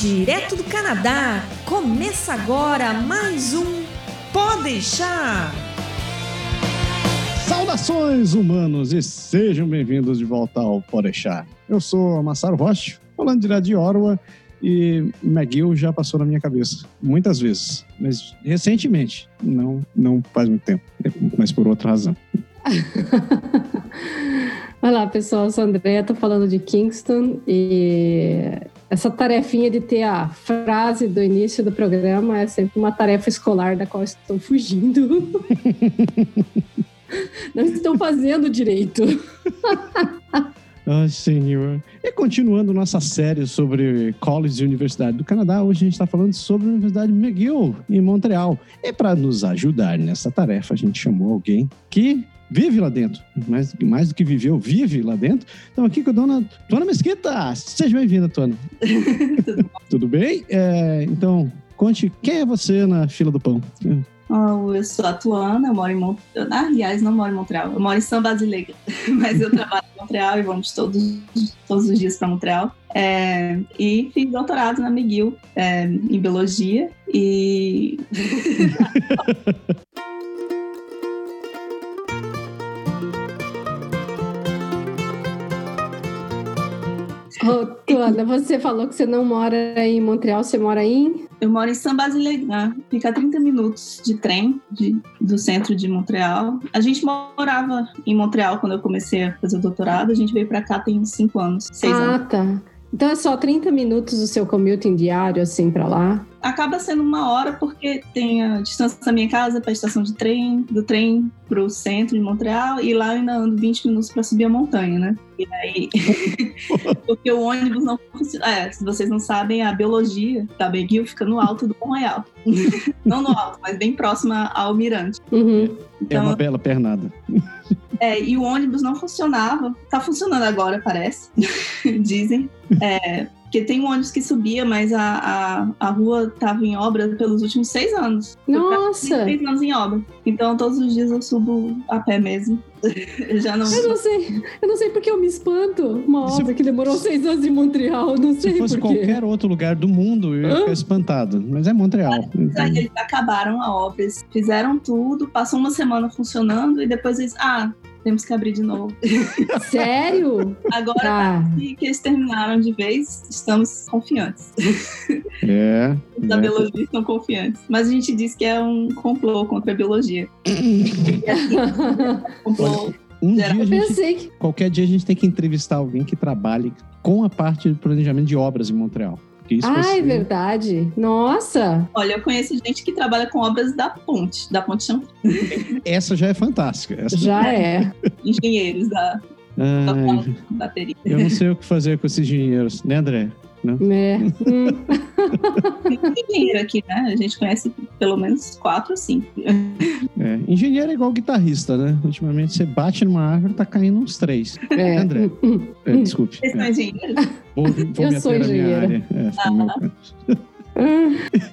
Direto do Canadá, começa agora mais um Pode deixar. Saudações humanos e sejam bem-vindos de volta ao Pode deixar. Eu sou Massaro Rocha, falando direto de Orwa e McGill já passou na minha cabeça muitas vezes, mas recentemente, não, não faz muito tempo, mas por outra razão. Olá pessoal, eu sou a Andrea, tô falando de Kingston e essa tarefinha de ter a frase do início do programa é sempre uma tarefa escolar da qual estou fugindo. Não estão fazendo direito. Ai, senhor. E continuando nossa série sobre college e Universidade do Canadá, hoje a gente está falando sobre a Universidade McGill, em Montreal. E para nos ajudar nessa tarefa, a gente chamou alguém que vive lá dentro. Mais, mais do que viveu, vive lá dentro. Então, aqui com a dona Tuana Mesquita. Seja bem-vinda, Tuana. Tudo, Tudo bem? É, então, conte quem é você na fila do pão. Oh, eu sou a Tuana, eu moro em Montreal. Ah, aliás, não moro em Montreal, eu moro em São Basileia, mas eu trabalho em Montreal e vamos todos, todos os dias para Montreal. É, e fiz doutorado na McGill é, em biologia e. Ô, Tuana, você falou que você não mora em Montreal, você mora em? Eu moro em São Basileia, fica a 30 minutos de trem de, do centro de Montreal. A gente morava em Montreal quando eu comecei a fazer o doutorado, a gente veio para cá tem 5 anos, 6 ah, anos. Ah, tá. Então é só 30 minutos o seu commuting diário, assim, para lá? Acaba sendo uma hora porque tem a distância da minha casa para a estação de trem, do trem para o centro de Montreal, e lá eu ainda ando 20 minutos para subir a montanha, né? E aí. porque o ônibus não funciona. É, se vocês não sabem, a biologia da McGill fica no alto do Bom Royal. não no alto, mas bem próxima ao mirante. Uhum. Então, é uma bela pernada. É, e o ônibus não funcionava. Tá funcionando agora, parece. Dizem. É, porque tem um ônibus que subia, mas a, a, a rua estava em obra pelos últimos seis anos. Nossa! Seis anos em obra. Então todos os dias eu subo a pé mesmo. eu já não. Eu não sei. Eu não sei porque eu me espanto. Uma obra se... que demorou seis anos em Montreal. Não sei Se fosse qualquer outro lugar do mundo, eu ia ficar espantado. Mas é Montreal. Então... Eles acabaram a obra, eles fizeram tudo, passou uma semana funcionando e depois eles. Ah, temos que abrir de novo. Sério? Agora ah. que eles terminaram de vez, estamos confiantes. É. Os da é. biologia estão confiantes. Mas a gente diz que é um complô contra a biologia. complô. Um dia a gente, que... Qualquer dia a gente tem que entrevistar alguém que trabalhe com a parte de planejamento de obras em Montreal. Isso ah, é verdade. Nossa! Olha, eu conheço gente que trabalha com obras da ponte, da ponte Chão. Essa já é fantástica. Essa já é. Engenheiros da, da bateria. Eu não sei o que fazer com esses engenheiros, né, André? Né? É. Tem engenheiro aqui, né? A gente conhece pelo menos quatro ou cinco. É, engenheiro é igual guitarrista, né? Ultimamente você bate numa árvore, tá caindo uns três. É. André, é, desculpe. Vocês são engenheiros? Vou, vou Eu sou engenheiro. É, ah.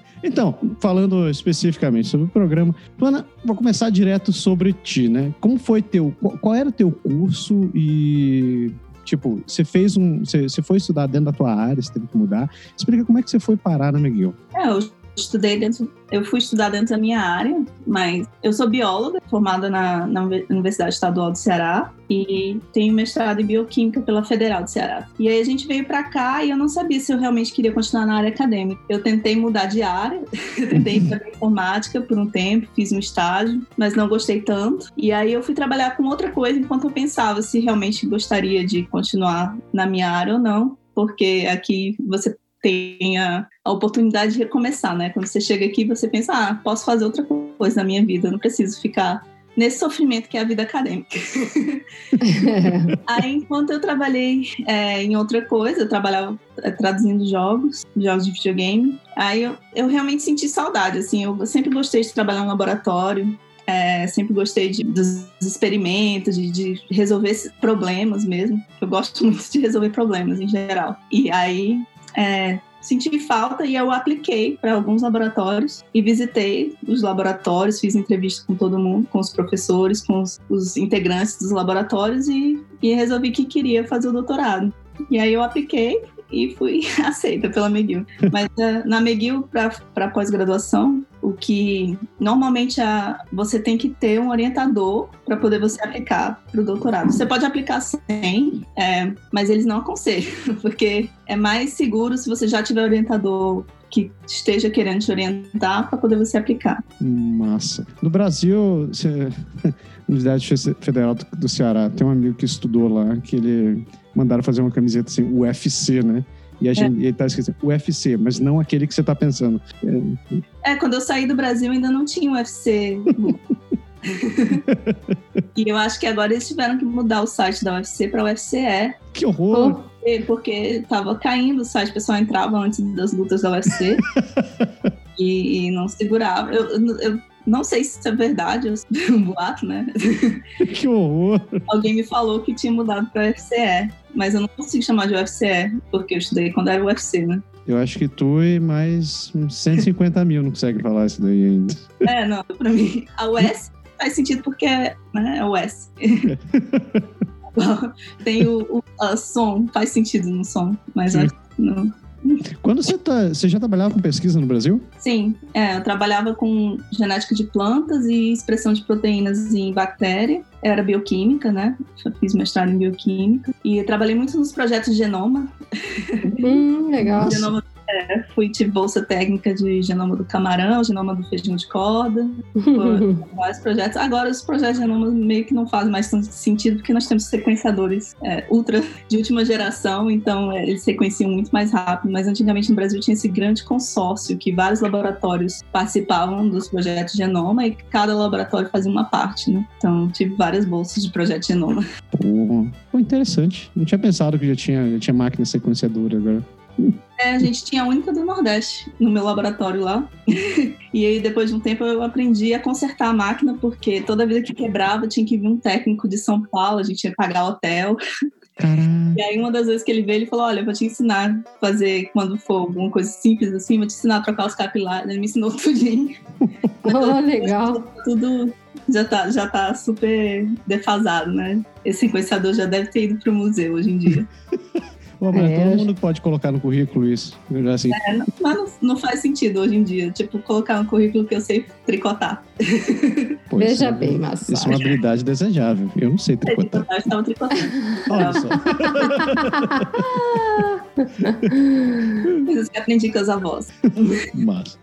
Então, falando especificamente sobre o programa, Ana, vou começar direto sobre ti, né? Como foi teu, qual era o teu curso e Tipo, você fez um. Você, você foi estudar dentro da tua área, você teve que mudar. Explica como é que você foi parar na McGill. É, eu estudei dentro, eu fui estudar dentro da minha área, mas eu sou bióloga, formada na, na Universidade Estadual do Ceará e tenho mestrado em bioquímica pela Federal do Ceará. E aí a gente veio para cá e eu não sabia se eu realmente queria continuar na área acadêmica. Eu tentei mudar de área, tentei fazer informática por um tempo, fiz um estágio, mas não gostei tanto. E aí eu fui trabalhar com outra coisa enquanto eu pensava se realmente gostaria de continuar na minha área ou não porque aqui você tenha a oportunidade de recomeçar, né? Quando você chega aqui, você pensa, ah, posso fazer outra coisa na minha vida, eu não preciso ficar nesse sofrimento que é a vida acadêmica. Aí, enquanto eu trabalhei é, em outra coisa, eu trabalhava é, traduzindo jogos, jogos de videogame, aí eu, eu realmente senti saudade, assim, eu sempre gostei de trabalhar no laboratório, é, sempre gostei de, dos experimentos, de, de, resolver problemas mesmo. Eu gosto muito de resolver problemas em geral. E aí é, senti falta e eu apliquei para alguns laboratórios e visitei os laboratórios, fiz entrevista com todo mundo, com os professores, com os, os integrantes dos laboratórios e, e resolvi que queria fazer o doutorado. E aí eu apliquei e fui aceita pela McGill. Mas uh, na McGill, para pós-graduação, o que normalmente a, você tem que ter um orientador para poder você aplicar para o doutorado. Você pode aplicar sem, é, mas eles não aconselham, porque é mais seguro se você já tiver orientador que esteja querendo te orientar para poder você aplicar. Massa. No Brasil, você... Universidade Federal do Ceará, tem um amigo que estudou lá, que ele mandaram fazer uma camiseta assim, UFC, né? E a gente, é. ele tá escrito UFC, mas não aquele que você tá pensando. É, quando eu saí do Brasil ainda não tinha UFC. e eu acho que agora eles tiveram que mudar o site da UFC para UFCE. Que horror! Porque tava caindo o site, o pessoal entrava antes das lutas da UFC e, e, não segurava. Eu, eu não sei se isso é verdade, é um boato, né? Que horror! Alguém me falou que tinha mudado para UFCE, mas eu não consigo chamar de UFCE, porque eu estudei quando era UFC, né? Eu acho que tu e mais uns 150 mil não consegue falar isso daí ainda. É, não, pra mim, a US faz sentido porque é, né, é US. Tem o, o som, faz sentido no som, mas acho que não. Quando você, tá, você já trabalhava com pesquisa no Brasil? Sim, é, eu trabalhava com genética de plantas e expressão de proteínas em bactéria. Era bioquímica, né? Eu fiz mestrado em bioquímica. E trabalhei muito nos projetos de genoma. Hum, legal. genoma é, fui, tive bolsa técnica de genoma do camarão, genoma do feijão de corda, vários projetos. Agora, os projetos de genoma meio que não fazem mais tanto sentido, porque nós temos sequenciadores é, ultra de última geração, então é, eles sequenciam muito mais rápido. Mas antigamente no Brasil tinha esse grande consórcio que vários laboratórios participavam dos projetos de genoma e cada laboratório fazia uma parte, né? Então, tive várias bolsas de projeto de genoma. Pô, interessante. Não tinha pensado que já tinha, já tinha máquina sequenciadora agora. É, a gente tinha a única do Nordeste no meu laboratório lá. e aí, depois de um tempo, eu aprendi a consertar a máquina, porque toda vida que quebrava tinha que vir um técnico de São Paulo, a gente ia pagar hotel. Caramba. E aí, uma das vezes que ele veio, ele falou: Olha, eu vou te ensinar a fazer, quando for alguma coisa simples assim, vou te ensinar a trocar os capilares. Ele me ensinou tudinho. oh, legal. Tudo já tá, já tá super defasado, né? Esse sequenciador já deve ter ido pro museu hoje em dia. Pô, mas é, todo mundo pode colocar no currículo isso. Assim. É, não, mas não, não, faz sentido hoje em dia. Tipo, colocar no currículo que eu sei tricotar. Pô, Veja é, bem, mas Isso é uma habilidade desejável. Eu não sei tricotar. Eu estava tricotando. Olha só. Coisas que aprendi com as avós. Mas.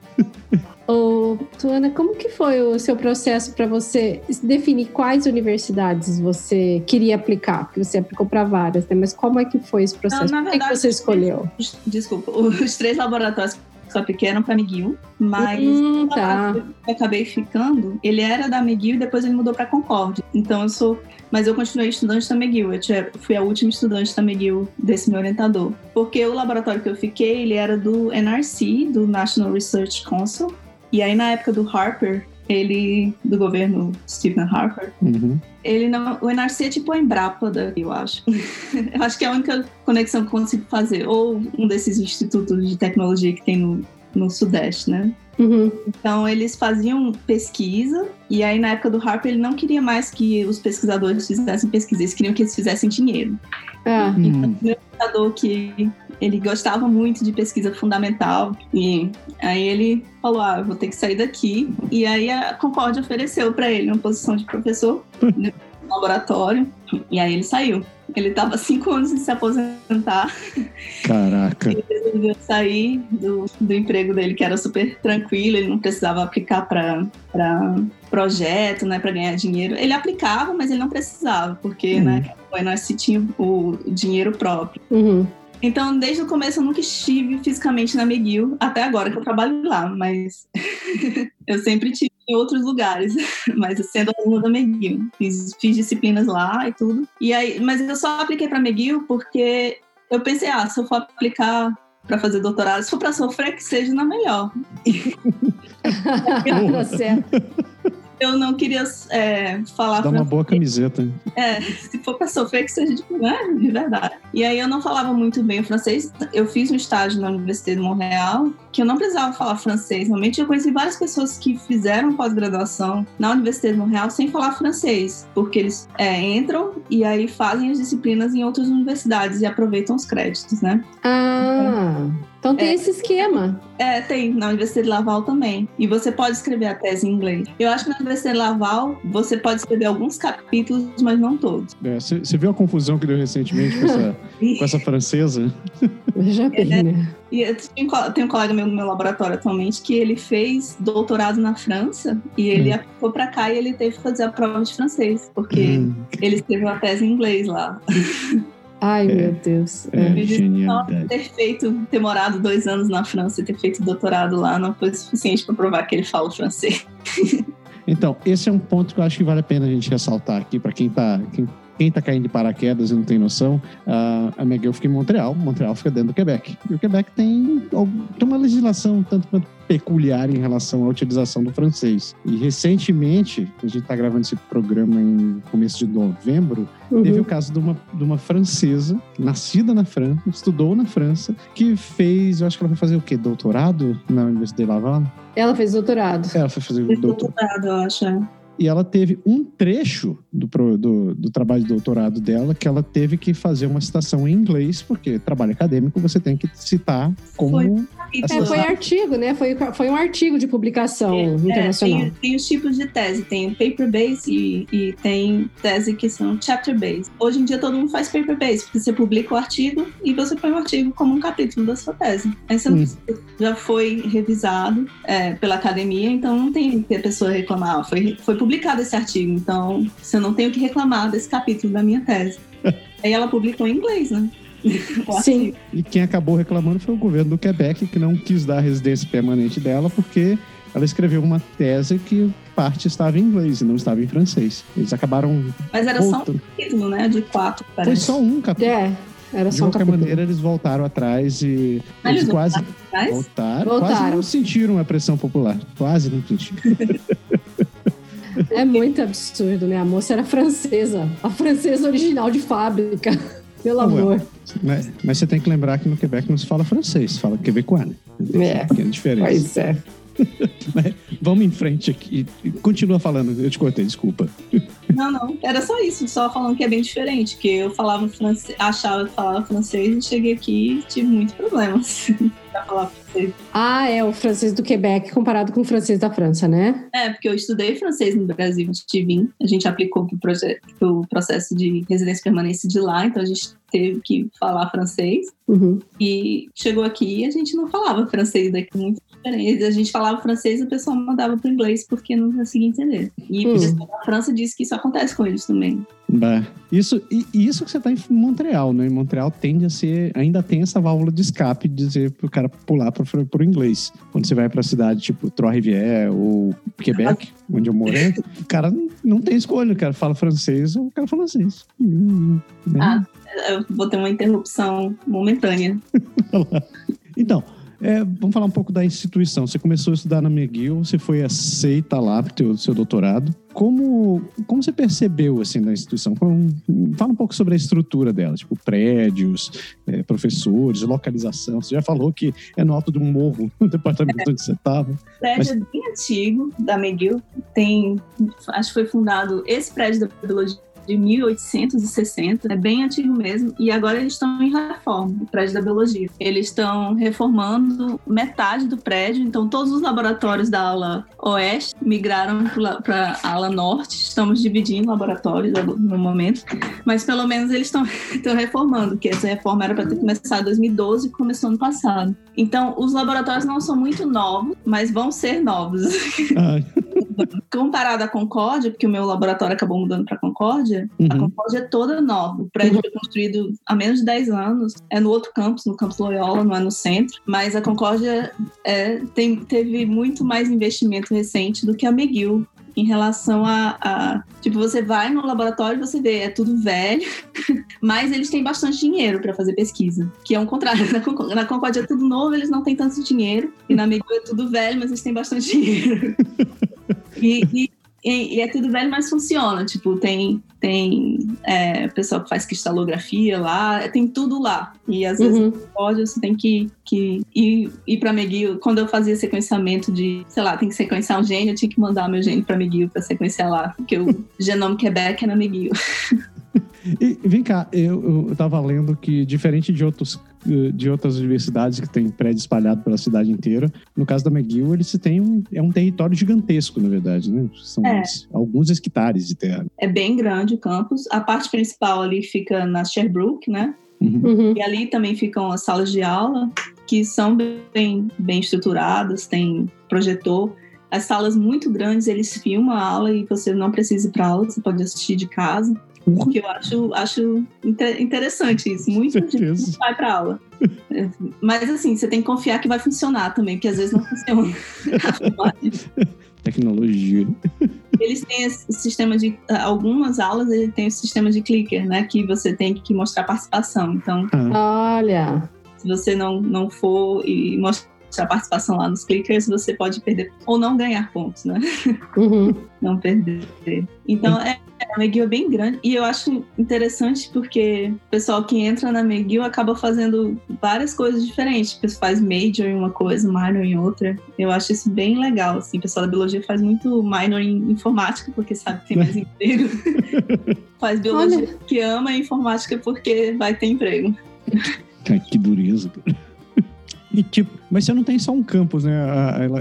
Ô, Tuana, como que foi o seu processo para você definir quais universidades você queria aplicar? Porque você aplicou para várias, né? Mas como é que foi esse processo? Não, Por que, você escolheu? Desculpa, os três laboratórios apliquei eram para McGill, mas hum, tá. eu acabei ficando, ele era da McGill e depois ele mudou para Concorde. Então eu sou mas eu continuei estudante da McGill. Eu fui a última estudante da McGill desse meu orientador. Porque o laboratório que eu fiquei, ele era do NRC, do National Research Council, e aí, na época do Harper, ele, do governo Stephen Harper, uhum. ele não. O NRC é tipo a Embrapa daqui, eu acho. eu acho que é a única conexão que eu consigo fazer. Ou um desses institutos de tecnologia que tem no, no Sudeste, né? Uhum. Então eles faziam pesquisa e aí na época do Harper ele não queria mais que os pesquisadores fizessem pesquisa, eles queriam que eles fizessem dinheiro. Ah. Então, o meu pesquisador que ele gostava muito de pesquisa fundamental e aí ele falou, ah, vou ter que sair daqui. E aí a Concorde ofereceu para ele uma posição de professor no laboratório e aí ele saiu. Ele estava cinco anos sem se aposentar. Caraca. Ele resolveu sair do, do emprego dele, que era super tranquilo, ele não precisava aplicar para projeto, né, para ganhar dinheiro. Ele aplicava, mas ele não precisava, porque uhum. né, o NSC tinha o dinheiro próprio. Uhum. Então, desde o começo, eu nunca estive fisicamente na McGill, até agora que eu trabalho lá, mas eu sempre estive em outros lugares, mas sendo aluna da McGill. Fiz, fiz, disciplinas lá e tudo. E aí, mas eu só apliquei para McGill porque eu pensei, ah, se eu for aplicar para fazer doutorado, se for para sofrer, que seja na melhor. tá certo. Eu não queria é, falar Dá uma boa camiseta. É, se for pra sofrer, que seja de, né, de verdade. E aí eu não falava muito bem o francês. Eu fiz um estágio na Universidade de Montreal, que eu não precisava falar francês. Realmente eu conheci várias pessoas que fizeram pós-graduação na Universidade de Montreal sem falar francês, porque eles é, entram e aí fazem as disciplinas em outras universidades e aproveitam os créditos, né? Ah, então tem É. esse esquema. É, tem, na Universidade de Laval também. E você pode escrever a tese em inglês. Eu acho que na Universidade de Laval você pode escrever alguns capítulos, mas não todos. É, Você você viu a confusão que deu recentemente com essa, com essa francesa? Veja bem, né? E eu tenho, um co- tem um colega meu no meu laboratório atualmente que ele fez doutorado na França e ele Hum. aplicou pra cá e ele teve que fazer a prova de francês, porque Hum, ele escreveu a tese em inglês lá. Ai, É. meu Deus. é, disse, genialidade. Ter feito, ter morado dois anos na França e ter feito doutorado lá não foi suficiente para provar que ele fala francês. Então, esse é um ponto que eu acho que vale a pena a gente ressaltar aqui para quem tá, quem, quem tá caindo de paraquedas e não tem noção. ah, a McGill fica em Montreal, Montreal fica dentro do Quebec. E o Quebec tem, tem uma legislação tanto quanto peculiar em relação à utilização do francês. E recentemente, a gente está gravando esse programa em começo de novembro, Teve Uhum. o caso de uma, de uma francesa, nascida na França, estudou na França, que fez, eu acho que ela foi fazer o quê? Doutorado na Universidade de Laval? Ela fez doutorado. Ela foi fazer Fez doutorado. doutorado, eu acho. E ela teve um trecho do, do, do trabalho de doutorado dela que ela teve que fazer uma citação em inglês, porque trabalho acadêmico você tem que citar como. Foi. É, Capítulo foi artigo, né? Foi, foi um artigo de publicação É, internacional. tem, tem os tipos de tese, tem paper base e, e tem tese que são chapter base. Hoje em dia todo mundo faz paper base, porque você publica o artigo e você põe o artigo como um capítulo da sua tese. Aí você não Hum. precisa- já foi revisado é, pela academia, então não tem que a pessoa reclamar. "Ah, Foi, foi publicado esse artigo, então você não tem o que reclamar desse capítulo da minha tese. Aí ela publicou em inglês, né? Sim. artigo. E quem acabou reclamando foi o governo do Quebec, que não quis dar a residência permanente dela, porque ela escreveu uma tese que parte estava em inglês e não estava em francês. Eles acabaram Mas era só um capítulo, né? De quatro, Foi parece. só um capítulo. É, era De só um qualquer capítulo. maneira, eles voltaram atrás e eles eles quase Mas, voltaram, Voltaram. quase não sentiram a pressão popular. Quase não sentiram. É muito absurdo, né? A moça era francesa. A francesa original de fábrica. Pelo well. amor. mas, mas você tem que lembrar que no Quebec não se fala francês, se fala quebecois, né? É. Uma pequena diferença. Pois é. Vamos em frente aqui. Continua falando, eu te cortei, desculpa. Não, não. Era só isso, só falando que é bem diferente. Que eu falava francês, achava que falava francês e cheguei aqui e tive muitos problemas falar francês. Ah, é o francês do Quebec comparado com o francês da França, né? É, porque eu estudei francês no Brasil, de vir. A gente aplicou pro, proje- pro processo de residência permanente de lá, então a gente teve que falar francês. Uhum. E chegou aqui e a gente não falava francês daqui, muito diferente. A gente falava francês e o pessoal mandava pro inglês porque não conseguia entender. E Hum. o da França disse que isso acontece com eles também. Bah. Isso, e, isso que você está em Montreal, né? Em Montreal tende a ser, ainda tem essa válvula de escape de dizer para o cara pular para o inglês. Quando você vai para cidade tipo Trois-Rivières ou Quebec, onde eu morei, o cara não, tem escolha. O cara fala francês ou o cara fala francês. Ah. Eu vou ter uma interrupção momentânea. Então, é, vamos falar um pouco da instituição. Você começou a estudar na McGill, você foi aceita lá para o seu doutorado. Como, como você percebeu assim da instituição? Como- fala um pouco sobre a estrutura dela, tipo prédios, é, professores, localização. Você já falou que é no alto de um morro, no departamento onde você estava. O prédio é bem antigo da McGill. Tem, acho que foi fundado esse prédio da biologia de 1860, é bem antigo mesmo, e agora eles estão em reforma, o prédio da biologia. Eles estão reformando metade do prédio, então todos os laboratórios da ala oeste migraram para a ala norte, estamos dividindo laboratórios no momento, mas pelo menos eles estão reformando, que essa reforma era para ter começado em 2012 e começou ano passado. Então, os laboratórios não são muito novos, mas vão ser novos. Ah, Comparado à Concórdia, porque o meu laboratório acabou mudando para Concórdia, a uhum. Concórdia é toda nova. O prédio foi construído há menos de 10 anos, é no outro campus, no campus Loyola, não é no centro, mas a Concórdia é, tem, teve muito mais investimento recente do que a McGill. Em relação a, a. Tipo, você vai no laboratório você vê, é tudo velho, mas eles têm bastante dinheiro para fazer pesquisa. Que é um contrário. Na, na Concórdia é tudo novo, eles não têm tanto dinheiro. E na McGill é tudo velho, mas eles têm bastante dinheiro. E, e E, e é tudo velho, mas funciona. Tipo, tem, tem é, pessoal que faz cristalografia lá, tem tudo lá. E às vezes Uhum. pode, você tem que, que ir, ir pra McGill. Quando eu fazia sequenciamento de, sei lá, tem que sequenciar um gene, eu tinha que mandar meu gene pra McGill pra sequenciar lá, porque o genoma Quebec é na McGill. E vem cá, eu, eu tava lendo que, diferente de, outros, eh, de outras universidades que tem prédio espalhado pela cidade inteira, no caso da McGill, eles têm um, é um território gigantesco, na verdade, né? São É. alguns hectares de terra. É bem grande o campus. A parte principal ali fica na Sherbrooke, né? Uhum. Uhum. E ali também ficam as salas de aula, que são bem, bem estruturadas, tem projetor. As salas muito grandes, eles filmam a aula e você não precisa ir para aula, você pode assistir de casa. O que eu acho, acho inte- interessante isso. Muita gente não vai para aula. É, Mas assim, você tem que confiar que vai funcionar também, porque às vezes não funciona. Tecnologia. Eles têm esse sistema de. Algumas aulas ele tem o sistema de clicker, né? Que você tem que mostrar participação. Então, Ah, Olha. se você não, não for e mostrar participação lá nos clickers, você pode perder ou não ganhar pontos, né? Uhum. Não perder. Então, é, a McGill é bem grande e eu acho interessante porque o pessoal que entra na McGill acaba fazendo várias coisas diferentes. Tipo, faz major em uma coisa, minor em outra. Eu acho isso bem legal, assim. O pessoal da biologia faz muito minor em informática porque sabe que tem mais emprego. faz biologia Olha. que ama informática porque vai ter emprego. Cara, que dureza. cara. E tipo, mas você não tem só um campus, né?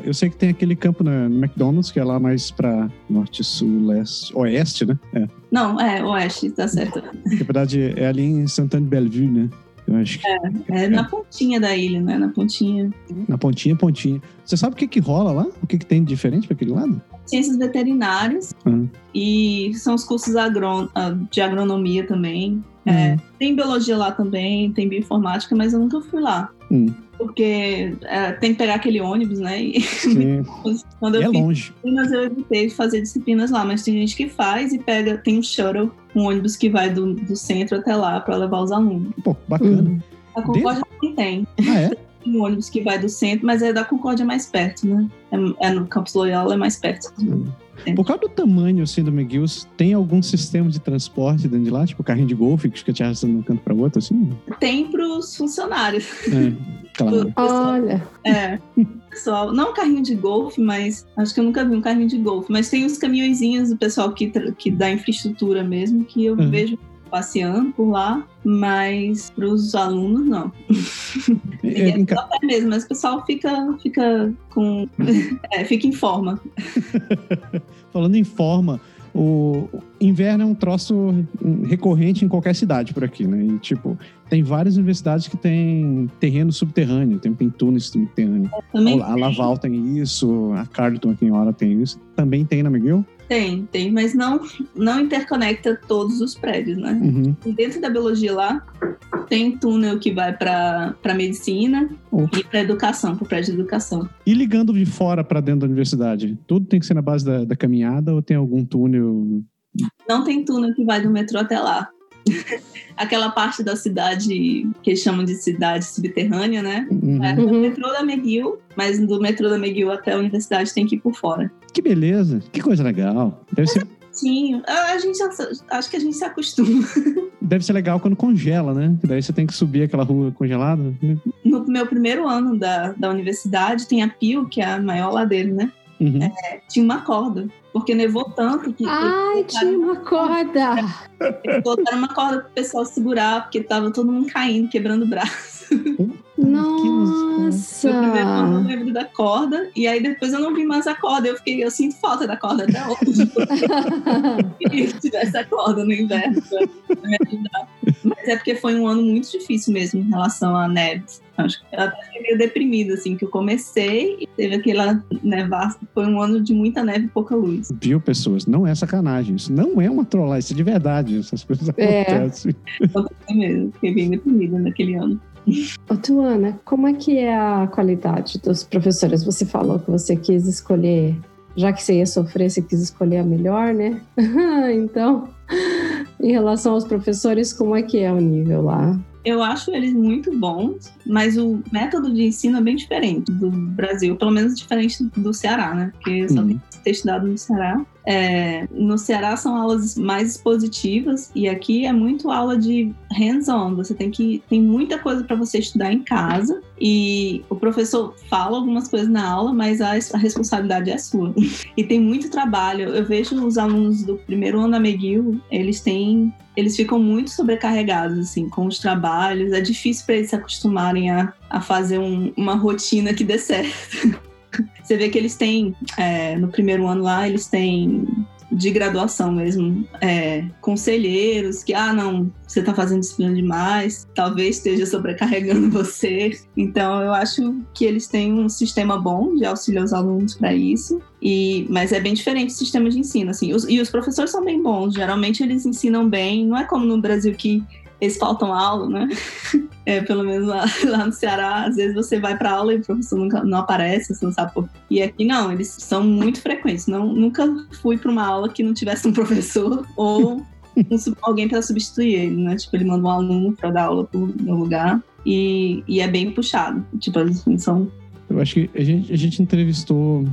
Eu sei que tem aquele campo na, no McDonald's, que é lá mais pra norte, sul, leste, oeste, né? É. Não, é, Oeste, tá certo. Na verdade, é ali em Santana de Bellevue, né? Eu acho que É na pontinha da ilha, né? Na pontinha. na pontinha, pontinha. Você sabe o que que rola lá? O que que tem de diferente pra aquele lado? Ciências veterinárias Uhum. e são os cursos agron- ah, de agronomia também. É, tem biologia lá também, tem bioinformática, mas eu nunca fui lá. Hum. Porque é, tem que pegar aquele ônibus, né? E Sim. quando E eu é longe. disciplinas, eu evitei fazer disciplinas lá, mas tem gente que faz e pega, tem um shuttle, um ônibus que vai do, do centro até lá para levar os alunos. Pô, bacana. Uhum. A Concórdia também tem. Ah, é? um ônibus que vai do centro, mas é da Concórdia mais perto, né? É, é no Campus Loyola, é mais perto. Por causa do tamanho, assim, do McGill, tem algum sistema de transporte dentro de lá? Tipo carrinho de golfe que fica te arrastando de um canto pra outro, assim? Tem pros funcionários. É, claro. Olha. É. Pessoal, não carrinho de golfe, mas acho que eu nunca vi um carrinho de golfe, mas tem os caminhõezinhos do pessoal que, que dá infraestrutura mesmo, que eu Uhum. vejo passeando por lá, mas para os alunos não. É, É, só pé mesmo, mas o pessoal fica, fica com. é, fica em forma. falando em forma, o inverno é um troço recorrente em qualquer cidade por aqui, né? E, tipo, tem várias universidades que têm terreno subterrâneo, tem, tem subterrâneos. Também A Laval tem isso, a Carleton aqui em Hora tem isso. Também tem na McGill? Tem, tem, mas não, não interconecta todos os prédios, né? Uhum. Dentro da biologia lá, tem túnel que vai para medicina Oh. e para educação, para o prédio de educação. E ligando de fora para dentro da universidade, tudo tem que ser na base da, da caminhada ou tem algum túnel? Não tem túnel que vai do metrô até lá. Aquela parte da cidade que eles chamam de cidade subterrânea, né? Uhum. É do Uhum. metrô da McGill, mas do metrô da McGill até a universidade tem que ir por fora. Que beleza, que coisa legal. Deve ser, Sim, a gente já- acho que a gente se acostuma. deve ser legal quando congela, né? Que daí você tem que subir aquela rua congelada. No meu primeiro ano da, da universidade, tem a Pio, que é a maior ladeira, né? Uhum. Tinha uma corda, porque nevou tanto que Ai, tinha uma corda. eles botaram uma corda pro pessoal segurar, porque tava todo mundo caindo, quebrando o braço. Nossa. No primeiro ano eu lembro da corda, e aí depois eu não vi mais a corda. Eu fiquei, eu sinto falta da corda até hoje. Eu que tivesse a corda no inverno pra, me ajudar. Mas é porque foi um ano muito difícil mesmo em relação à neve. Acho que eu até fiquei meio deprimida, assim, que eu comecei e teve aquela nevar. Foi um ano de muita neve e pouca luz. Viu, pessoas? Não é sacanagem. Isso não é uma trollagem, isso é de verdade. Essas coisas É. acontecem. Foi mesmo, fiquei bem deprimida naquele ano. Ô, Tuana, como é que é a qualidade dos professores? Você falou que você quis escolher, já que você ia sofrer, você quis escolher a melhor, né? então, em relação aos professores, como é que é o nível lá? Eu acho eles muito bons, mas o método de ensino é bem diferente do Brasil, pelo menos diferente do Ceará, né? Porque eu só Uhum. tenho ter estudado no Ceará. É, no Ceará são aulas mais expositivas e aqui é muito aula de hands-on. Você tem que tem muita coisa para você estudar em casa e o professor fala algumas coisas na aula, mas a, a, responsabilidade é sua. E tem muito trabalho. Eu vejo os alunos do primeiro ano da McGill, eles têm eles ficam muito sobrecarregados assim com os trabalhos. É difícil para eles se acostumarem a, a fazer um, uma rotina que dê certo. Você vê que eles têm, é, no primeiro ano lá, eles têm de graduação mesmo, é, conselheiros que, ah, não, você está fazendo disciplina demais, talvez esteja sobrecarregando você. Então, eu acho que eles têm um sistema bom de auxiliar os alunos para isso. E, mas é bem diferente o sistema de ensino, assim. Os, e os professores são bem bons, geralmente eles ensinam bem. Não é como no Brasil que eles faltam aula, né? É, pelo menos lá, lá, no Ceará, às vezes você vai para aula e o professor nunca, não aparece, você não sabe por E aqui não, eles são muito frequentes. Não, nunca fui para uma aula que não tivesse um professor ou um, alguém para substituir ele, né? Tipo, ele manda um aluno para dar aula no lugar e, e é bem puxado. Tipo, assim, são eu acho que a gente, a gente entrevistou,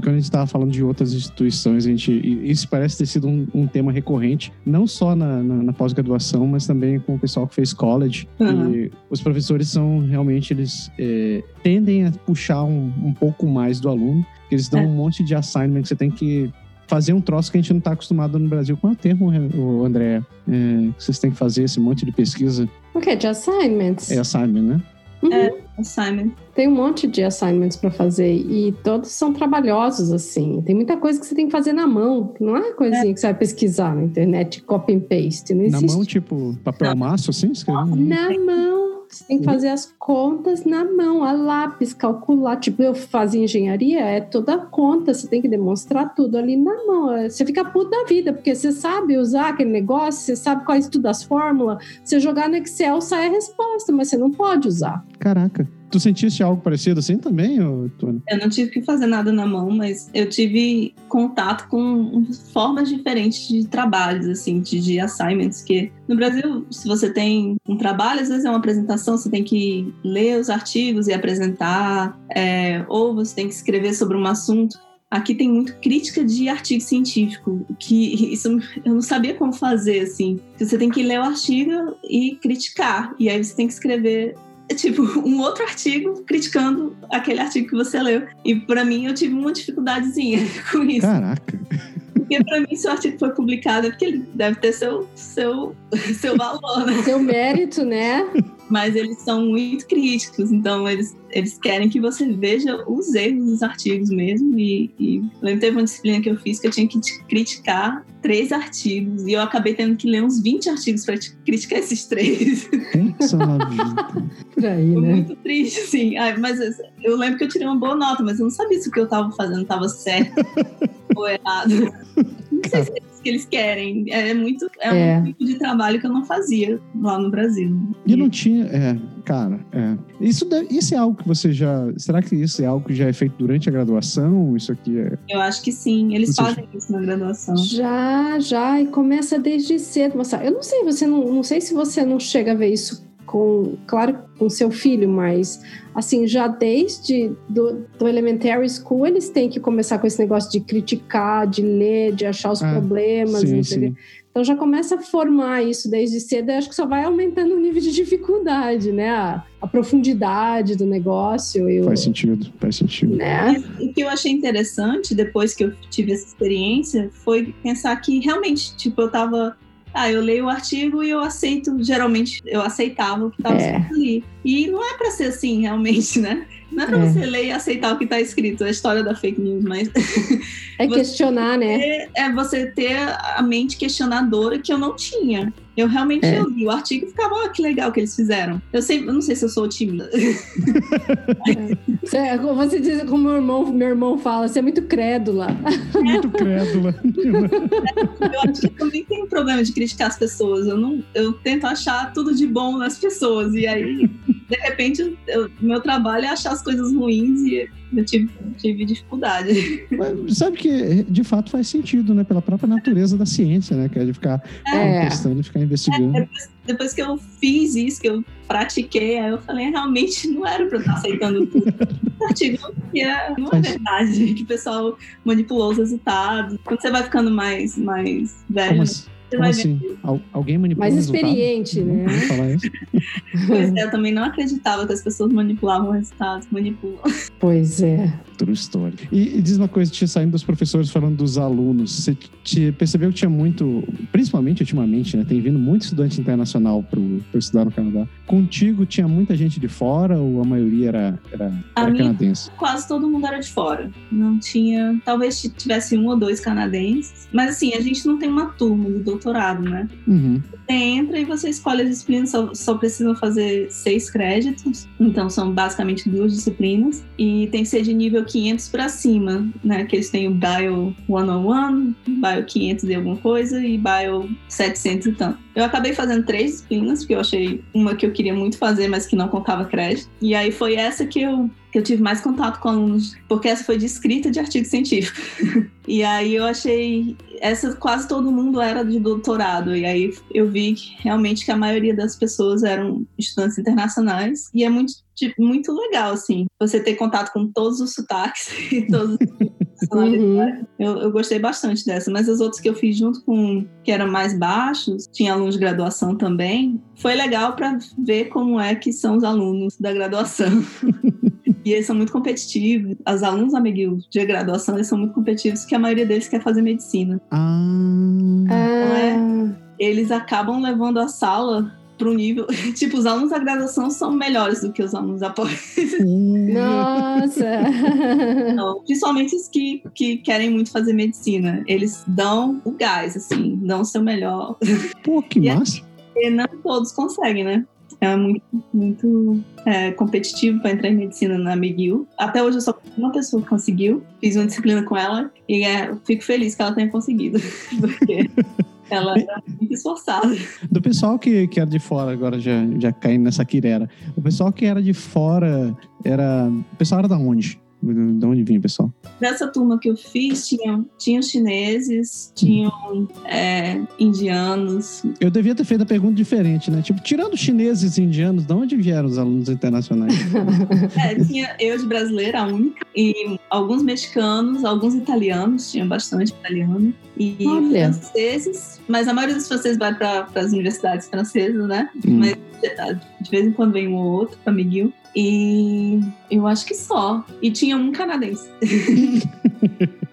quando a gente estava falando de outras instituições, a gente, isso parece ter sido um, um tema recorrente, não só na, na, na pós-graduação, mas também com o pessoal que fez college. Uhum. E os professores são realmente, eles é, tendem a puxar um, um pouco mais do aluno, eles dão é. um monte de assignment que você tem que fazer um troço que a gente não está acostumado no Brasil. Qual é o termo, André? É, que vocês têm que fazer esse monte de pesquisa? O que? De assignments? É assignment, né? Uhum. É, assignment. Tem um monte de assignments para fazer e todos são trabalhosos, assim. Tem muita coisa que você tem que fazer na mão, não é coisinha é. que você vai pesquisar na internet, copy and paste. Não existe. Na mão, tipo, papel maço, assim? Escrevendo? Na mão. Você tem que fazer as contas na mão, a lápis, calcular. Tipo, eu fazia engenharia, é toda conta, você tem que demonstrar tudo ali na mão. É, você fica puto da vida, porque você sabe usar aquele negócio, você sabe quais tudo as fórmulas. Você jogar no Excel, sai a resposta, mas você não pode usar. Caraca. Tu sentiste algo parecido assim também, Tony? Eu não tive que fazer nada na mão, mas eu tive contato com formas diferentes de trabalhos, assim, de, de assignments, que no Brasil, se você tem um trabalho, às vezes é uma apresentação, você tem que ler os artigos e apresentar, é, ou você tem que escrever sobre um assunto. Aqui tem muito crítica de artigo científico, que isso eu não sabia como fazer, assim. Você tem que ler o artigo e criticar, e aí você tem que escrever tipo, um outro artigo criticando aquele artigo que você leu. E para mim eu tive uma dificuldadezinha com isso. Caraca. Porque para mim, se o artigo foi publicado, é porque ele deve ter seu, seu, seu valor, né? Seu mérito, né? Mas eles são muito críticos, então eles, eles querem que você veja os erros dos artigos mesmo. E, e lembro teve uma disciplina que eu fiz que eu tinha que criticar três artigos, e eu acabei tendo que ler uns 20 artigos para criticar esses três. Por aí, Foi né? muito triste, sim. Ai, mas eu lembro que eu tirei uma boa nota, mas eu não sabia se o que eu estava fazendo estava certo ou errado. Não sei se que eles querem. É muito. É, é, um tipo de trabalho que eu não fazia lá no Brasil. E não tinha. É, cara, é. Isso, deve, isso é algo que você já. Será que isso é algo que já é feito durante a graduação? Isso aqui é. Eu acho que sim. Eles você fazem já... isso na graduação. Já, já. E começa desde cedo. Eu não sei, você não, não sei se você não chega a ver isso com, claro, com seu filho, mas assim, já desde do, do elementary school eles têm que começar com esse negócio de criticar, de ler, de achar os ah, problemas, sim, sim. Então já começa a formar isso desde cedo, e acho que só vai aumentando o nível de dificuldade, né? A, a profundidade do negócio. Eu, faz sentido, faz sentido. Né? O que eu achei interessante depois que eu tive essa experiência foi pensar que realmente, tipo, eu tava ah, eu leio o artigo e eu aceito, geralmente eu aceitava o que estava é. escrito ali. E não é para ser assim, realmente, né? Não é para é. você ler e aceitar o que está escrito, é a história da fake news, mas. É questionar, né? É você ter a mente questionadora que eu não tinha. Eu realmente é. li o artigo e ficava, oh, que legal que eles fizeram. Eu, sempre, eu não sei se eu sou tímida. É. Você diz, como meu irmão, meu irmão fala, você é muito crédula. Muito crédula. eu acho que eu também tenho um problema de criticar as pessoas. Eu, não, eu tento achar tudo de bom nas pessoas. E aí de repente, o meu trabalho é achar as coisas ruins e eu tive, tive dificuldade. Mas sabe que, de fato, faz sentido, né? Pela própria natureza da ciência, né? Que é de ficar É. testando e ficar investigando. É, depois, depois que eu fiz isso, que eu pratiquei, aí eu falei, realmente não era pra eu estar aceitando tudo. Artigo que é, não é Faz- verdade, que o pessoal manipulou os resultados. Quando você vai ficando mais, mais velho, assim? Você Como vai assim? Al- alguém manipula Mais experiente, né? Vamos falar isso? Pois é, eu também não acreditava que as pessoas manipulavam resultados, manipulam. Pois é. True story. E, e diz uma coisa, tinha saindo dos professores falando dos alunos. Você te- percebeu que tinha muito, principalmente ultimamente, né? Tem vindo muito estudante internacional para estudar no Canadá. Contigo tinha muita gente de fora ou a maioria era, era, A era minha- canadense? Quase todo mundo era de fora. Não tinha. Talvez tivesse um ou dois canadenses. Mas assim, a gente não tem uma turma de doutorado, né? Uhum. Você entra e você escolhe as disciplinas, só, só precisam fazer seis créditos. Então são basicamente duas disciplinas. E tem que ser de nível 500 para cima, né? Que eles têm o Bio 101, Bio 500 e alguma coisa e Bio 700 e tanto. Eu acabei fazendo três disciplinas, porque eu achei uma que eu queria muito fazer, mas que não contava crédito. E aí foi essa que eu, que eu tive mais contato com alunos, porque essa foi de escrita de artigo científico. e aí eu achei essa quase todo mundo era de doutorado e aí eu vi que, realmente que a maioria das pessoas eram estudantes internacionais e é muito tipo, muito legal assim você ter contato com todos os sotaques e todos os Uhum. eu, eu gostei bastante dessa, mas as outras que eu fiz junto com que eram mais baixos, tinha alunos de graduação também, foi legal para ver como é que são os alunos da graduação. e eles são muito competitivos. Os alunos da McGill de graduação, eles são muito competitivos, porque a maioria deles quer fazer medicina. Ah, Ah, Eles acabam levando a sala para um nível. tipo, os alunos da graduação são melhores do que os alunos da pós. nossa! Não, principalmente os que, que querem muito fazer medicina. Eles dão o gás, assim, dão o seu melhor. pô, que E é- massa. E não todos conseguem, né? É muito, muito é, competitivo para entrar em medicina na McGill. Até hoje eu só uma pessoa que conseguiu. Fiz uma disciplina com ela e é, eu fico feliz que ela tenha conseguido. Porque ela era muito esforçada. Do pessoal que, que era de fora, agora já, já caindo nessa quirera. O pessoal que era de fora, era. O pessoal era da onde? De onde vinha pessoal? Nessa turma que eu fiz, tinham, tinham chineses, tinham é, indianos, Eu devia ter feito a pergunta diferente, né? Tipo, tirando chineses e indianos, de onde vieram os alunos internacionais? É, tinha eu de brasileira, a única, e alguns mexicanos, alguns italianos, tinha bastante italiano, e Olha. franceses, mas a maioria dos franceses vai para as universidades francesas, né? Hum. Mas de vez em quando vem um ou outro para McGill, e eu acho que só. E tinha um canadense.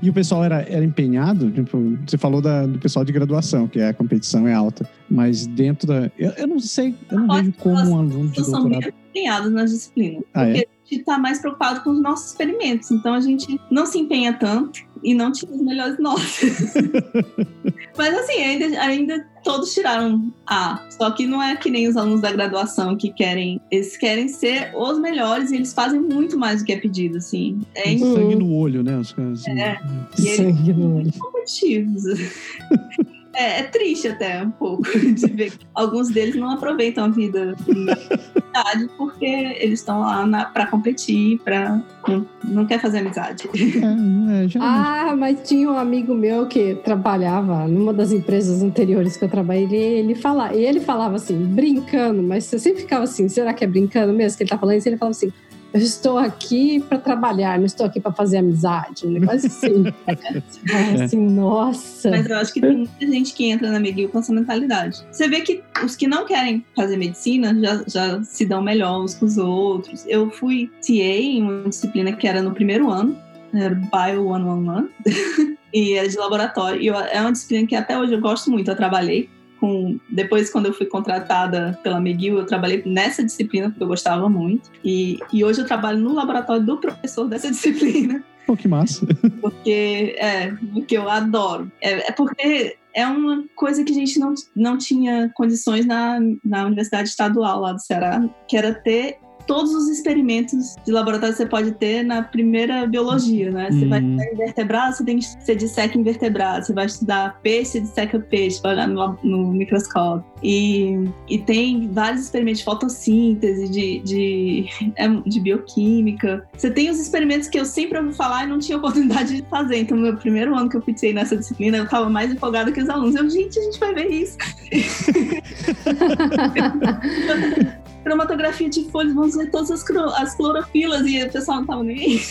E o pessoal era, era empenhado? Tipo, você falou da- do pessoal de graduação, que a competição é alta. Mas dentro da. Eu, eu não sei, eu não Pode- vejo como um aluno de Eles são bem doutorado. empenhados nas disciplinas. Ah, é? Porque a gente está mais preocupado com os nossos experimentos. Então a gente não se empenha tanto e não tira os melhores notas. Mas assim, ainda, ainda todos tiraram A. Só que não é que nem os alunos da graduação que querem. Eles querem ser os melhores e eles fazem muito mais do que é pedido, assim. É sangue no olho, né? Os caras, assim. É. E ele- Sangue no olho. competitivos. É, é triste até um pouco de ver que alguns deles não aproveitam a vida na cidade porque eles estão lá para competir, para não, não quer fazer amizade. É, é. Ah, mas tinha um amigo meu que trabalhava numa das empresas anteriores que eu trabalhei. Ele, fala, e ele falava assim, brincando, mas você sempre ficava assim: será que é brincando mesmo que ele tá falando isso? Ele falava assim: eu estou aqui para trabalhar, não estou aqui para fazer amizade. Um negócio assim. Você fala assim, nossa. Mas eu acho que tem muita gente que entra na McGill com essa mentalidade. Você vê que os que não querem fazer medicina já, já se dão melhor uns com os outros. Eu fui TA em uma disciplina que era no primeiro ano, era Bio 111, e era de laboratório. E eu- é uma disciplina que até hoje eu gosto muito, eu trabalhei. Com, depois, quando eu fui contratada pela McGill, eu trabalhei nessa disciplina porque eu gostava muito. E, e hoje eu trabalho no laboratório do professor dessa disciplina Pô, que massa. porque é porque eu adoro é, é porque é uma coisa que a gente não, não tinha condições na, na universidade estadual lá do Ceará que era ter todos os experimentos de laboratório que você pode ter na primeira biologia, né? Você vai Hum. estudar invertebrado, você tem que você disseca invertebrado. Você vai estudar peixe, você disseca peixe, vai olhar no, no microscópio. E, e tem vários experimentos de fotossíntese, de, de, é, de bioquímica. Você tem os experimentos que eu sempre ouvi falar e não tinha oportunidade de fazer. Então, no meu primeiro ano que eu pitei nessa disciplina, eu estava mais empolgada que os alunos. Eu, gente, a gente vai ver isso. cromatografia de folhas, vamos ver todas as, as clorofilas e o pessoal não tava nem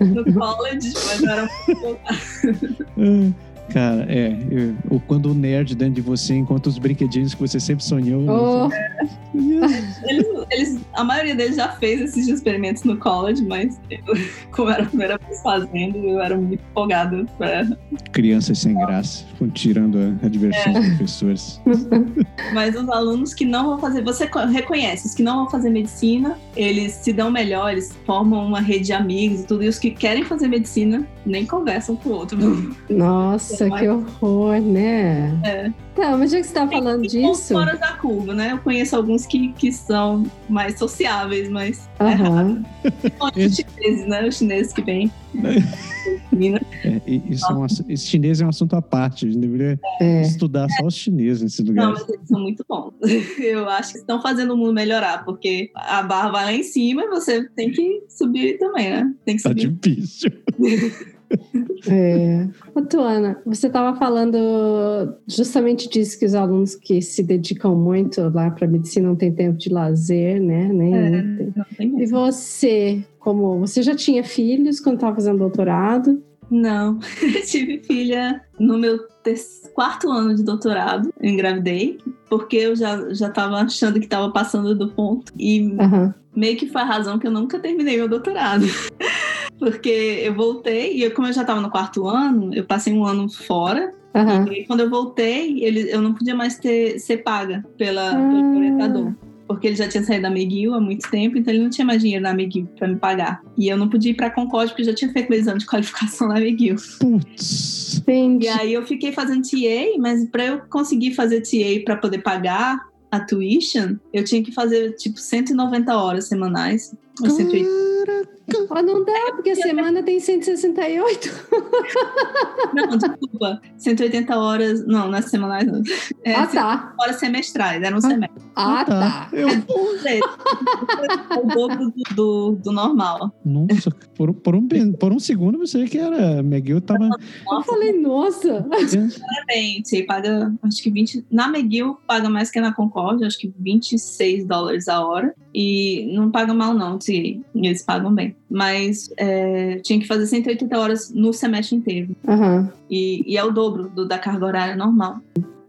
no college, mas era muito Ah, Cara, é. eu- ou quando o nerd dentro de você encontra os brinquedinhos que você sempre sonhou. Oh, eles, eles- a maioria deles já fez esses experimentos no college, mas eu, como era a primeira vez fazendo, eu era muito empolgada pra Crianças sem graça, ficam tirando a, a diversão dos professores. Mas os alunos que não vão fazer, você co- reconhece, os que não vão fazer medicina, eles se dão melhor, eles formam uma rede de amigos e tudo. E os que querem fazer medicina nem conversam com o outro. nossa, que horror, né? É. Tá, mas já que você tá falando disso. fora da curva, né? Eu conheço alguns que, que são mais sociáveis, mas é Aham. são os chineses, né? Os chineses que vêm. É, isso é um esse chinês é um assunto à parte. A gente deveria É. estudar só os chineses nesse Não, lugar. mas eles são muito bons. Eu acho que estão fazendo o mundo melhorar, porque a barra vai lá em cima e você tem que subir também, né? Tem que Tá subir. difícil. É. Ô, Tuana, você estava falando justamente disso que os alunos que se dedicam muito lá para medicina não têm tempo de lazer, né? Nem, É. nem tem. E você, como você já tinha filhos quando estava fazendo doutorado? Não, eu tive filha no meu quarto ano de doutorado, eu engravidei, porque eu já, já tava achando que estava passando do ponto. E Aham. meio que foi a razão que eu nunca terminei meu doutorado. Porque eu voltei, e eu, como eu já estava no quarto ano, eu passei um ano fora. Aham. E quando eu voltei, ele, eu não podia mais ter, ser paga pela, Ah. pelo orientador. Porque ele já tinha saído da McGill há muito tempo, então ele não tinha mais dinheiro na McGill para me pagar. E eu não podia ir para Concorde, porque eu já tinha feito meu exame de qualificação na McGill. Entendi. E aí eu fiquei fazendo TA, mas para eu conseguir fazer TA para poder pagar a tuition, eu tinha que fazer tipo 190 horas semanais. Ou 180. Ó, não dá, porque a semana tem 168. Não, desculpa. 180 horas. Não, não é semanais, não. É ah, tá. horas semestrais, era um semestre. Ah, tá. Eu, É o dobro do, do, do normal. nossa, por, por, um, por um segundo eu pensei que era. McGill tava. Eu falei, nossa. Bem, você paga, acho que 20. Na McGill paga mais que na Concorde, acho que 26 dólares a hora. E não paga mal, não, se eles pagam bem. Mas é, tinha que fazer 180 horas no semestre inteiro. Aham. E, e é o dobro do, da carga horária normal.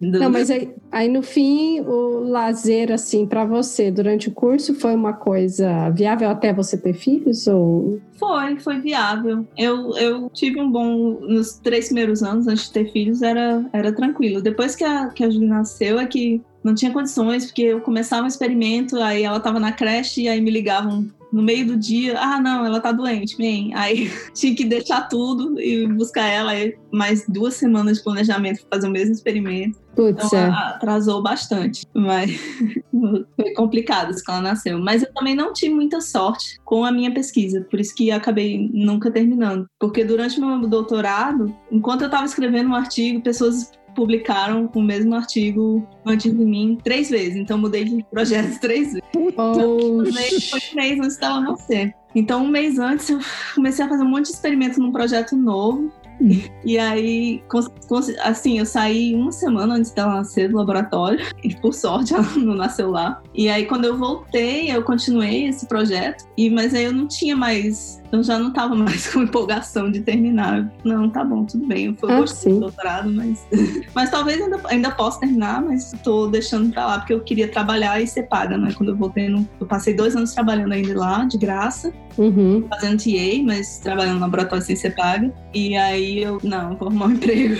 Do- Não, mas aí, aí no fim, o lazer, assim, para você, durante o curso, foi uma coisa viável até você ter filhos? Ou... Foi, foi viável. Eu, eu tive um bom. Nos três primeiros anos, antes de ter filhos, era, era tranquilo. Depois que a, que a Julie nasceu, é que não tinha condições, porque eu começava um experimento, aí ela tava na creche, e aí me ligavam no meio do dia. Ah, não, ela tá doente, bem. Aí tinha que deixar tudo e buscar ela. Aí mais duas semanas de planejamento pra fazer o mesmo experimento. Putz, Então é. atrasou bastante, mas foi complicado isso quando ela nasceu. Mas eu também não tive muita sorte com a minha pesquisa, por isso que acabei nunca terminando. Porque durante meu doutorado, enquanto eu estava escrevendo um artigo, pessoas publicaram o mesmo artigo antes de mim três vezes. Então mudei de projeto três vezes. Mês- Foi um mês antes dela nascer. Então, um mês antes, eu comecei a fazer um monte de experimento num projeto novo. E aí, assim, eu saí uma semana antes dela nascer do laboratório. E por sorte, ela não nasceu lá. E aí, quando eu voltei, eu continuei esse projeto. E, mas aí eu não tinha mais. Eu já não tava mais com empolgação de terminar. Não, tá bom, tudo bem. Eu fui Ah, gostei do doutorado, mas. Mas talvez ainda, ainda possa terminar, mas tô deixando pra lá, porque eu queria trabalhar e ser paga, né? Quando eu voltei, eu passei dois anos trabalhando ainda lá, de graça, uhum. fazendo TA, mas trabalhando no laboratório sem ser paga. E aí eu, não, vou arrumar um emprego.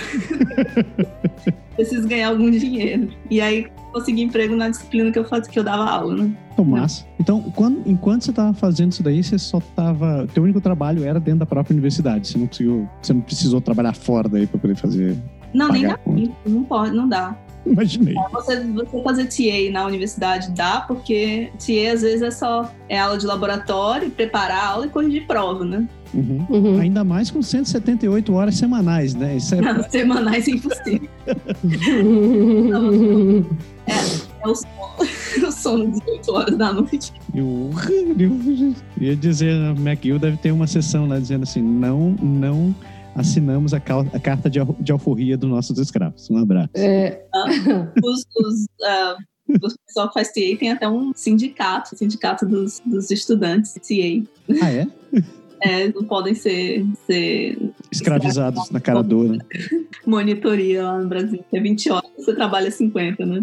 Preciso ganhar algum dinheiro. E aí consegui emprego na disciplina que eu fazia, que eu dava aula, né? Massa. Então, quando- enquanto você tava fazendo isso daí, você só tava. Teu único trabalho era dentro da própria universidade. Você não conseguiu. Você não precisou trabalhar fora daí pra poder fazer. Não, nem dá. Não pode, não dá. Imaginei. Você, você fazer TA na universidade dá, porque TA às vezes é só é aula de laboratório, preparar a aula e corrigir prova, né? Uhum. Uhum. Ainda mais com 178 horas semanais, né? Isso é, Não, semanais é impossível. É o sono, o sono de 8 horas da noite. eu, eu ia dizer, a McGill deve ter uma sessão lá dizendo assim: não, não assinamos a, cal- a carta de, de alforria dos nossos escravos. Um abraço. É, Os, os, ah, o pessoal que faz TA tem até um sindicato, sindicato dos, dos estudantes TA. Ah, é? É, não podem ser, ser Escravizados na cara dura. monitoria lá no Brasil. É 20 horas, você trabalha 50, né?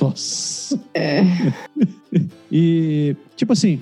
Nossa. é. E, tipo assim,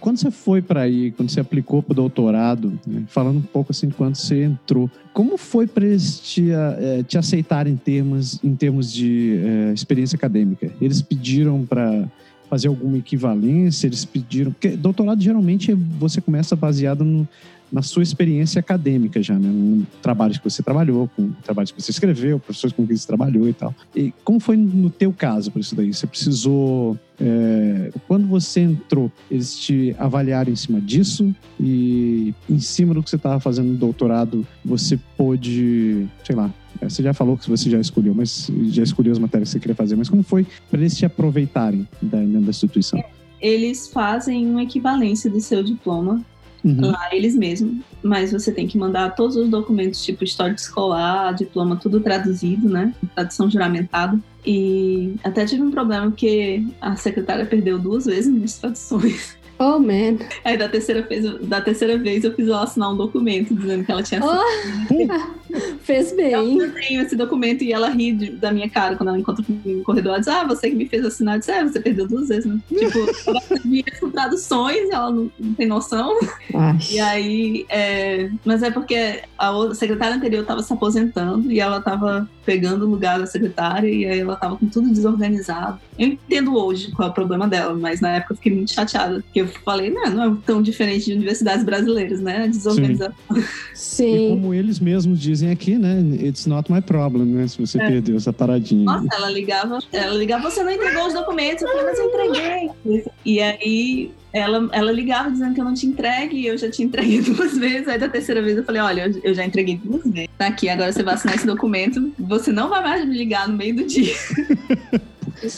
quando você foi para aí, quando você aplicou para o doutorado, né, falando um pouco assim, quando você entrou, como foi para eles te, eh, te aceitar em termos, em termos de eh, experiência acadêmica? Eles pediram para fazer alguma equivalência? Eles pediram. Porque doutorado geralmente você começa baseado no- na sua experiência acadêmica já, né? No trabalhos que você trabalhou, com trabalhos que você escreveu, professores com quem você trabalhou e tal. E como foi no teu caso para isso daí? Você precisou é, quando você entrou, eles te avaliaram em cima disso e em cima do que você estava fazendo no doutorado, você pôde, sei lá, é, você já falou que você já escolheu, mas já escolheu as matérias que você queria fazer, mas como foi para eles te aproveitarem da, dentro da instituição? Eles fazem uma equivalência do seu diploma Uhum. lá eles mesmos, mas você tem que mandar todos os documentos, tipo histórico escolar, diploma, tudo traduzido, né? Tradução juramentada. E até tive um problema porque a secretária perdeu duas vezes minhas traduções. Oh, man. Aí da terceira vez, da terceira vez eu fiz ela assinar um documento dizendo que ela tinha assinado. Fez Eu bem. não tenho esse documento e ela ri de- da minha cara quando ela encontra comigo no corredor. Ela diz: Ah, você que me fez assinar. Eu disse: É, você perdeu duas vezes, né? tipo, ela com traduções, ela não, não tem noção. Ai. E aí, é, mas é porque a secretária anterior estava se aposentando e ela estava pegando o lugar da secretária e aí ela estava com tudo desorganizado. Eu entendo hoje qual é o problema dela, mas na época eu fiquei muito chateada, porque eu falei, não, não é tão diferente de universidades brasileiras, né? Desorganização. E Sim. como eles mesmos dizem aqui, né? It's not my problem, né? Se você É. perdeu essa paradinha. Nossa, ela ligava, ela ligava, você não entregou os documentos, eu falei, mas eu entreguei. E aí ela, ela ligava dizendo que eu não tinha entregue e eu já tinha entregue duas vezes. Aí da terceira vez eu falei, olha, eu- eu já entreguei duas vezes. Tá aqui, agora você vai assinar esse documento, você não vai mais me ligar no meio do dia.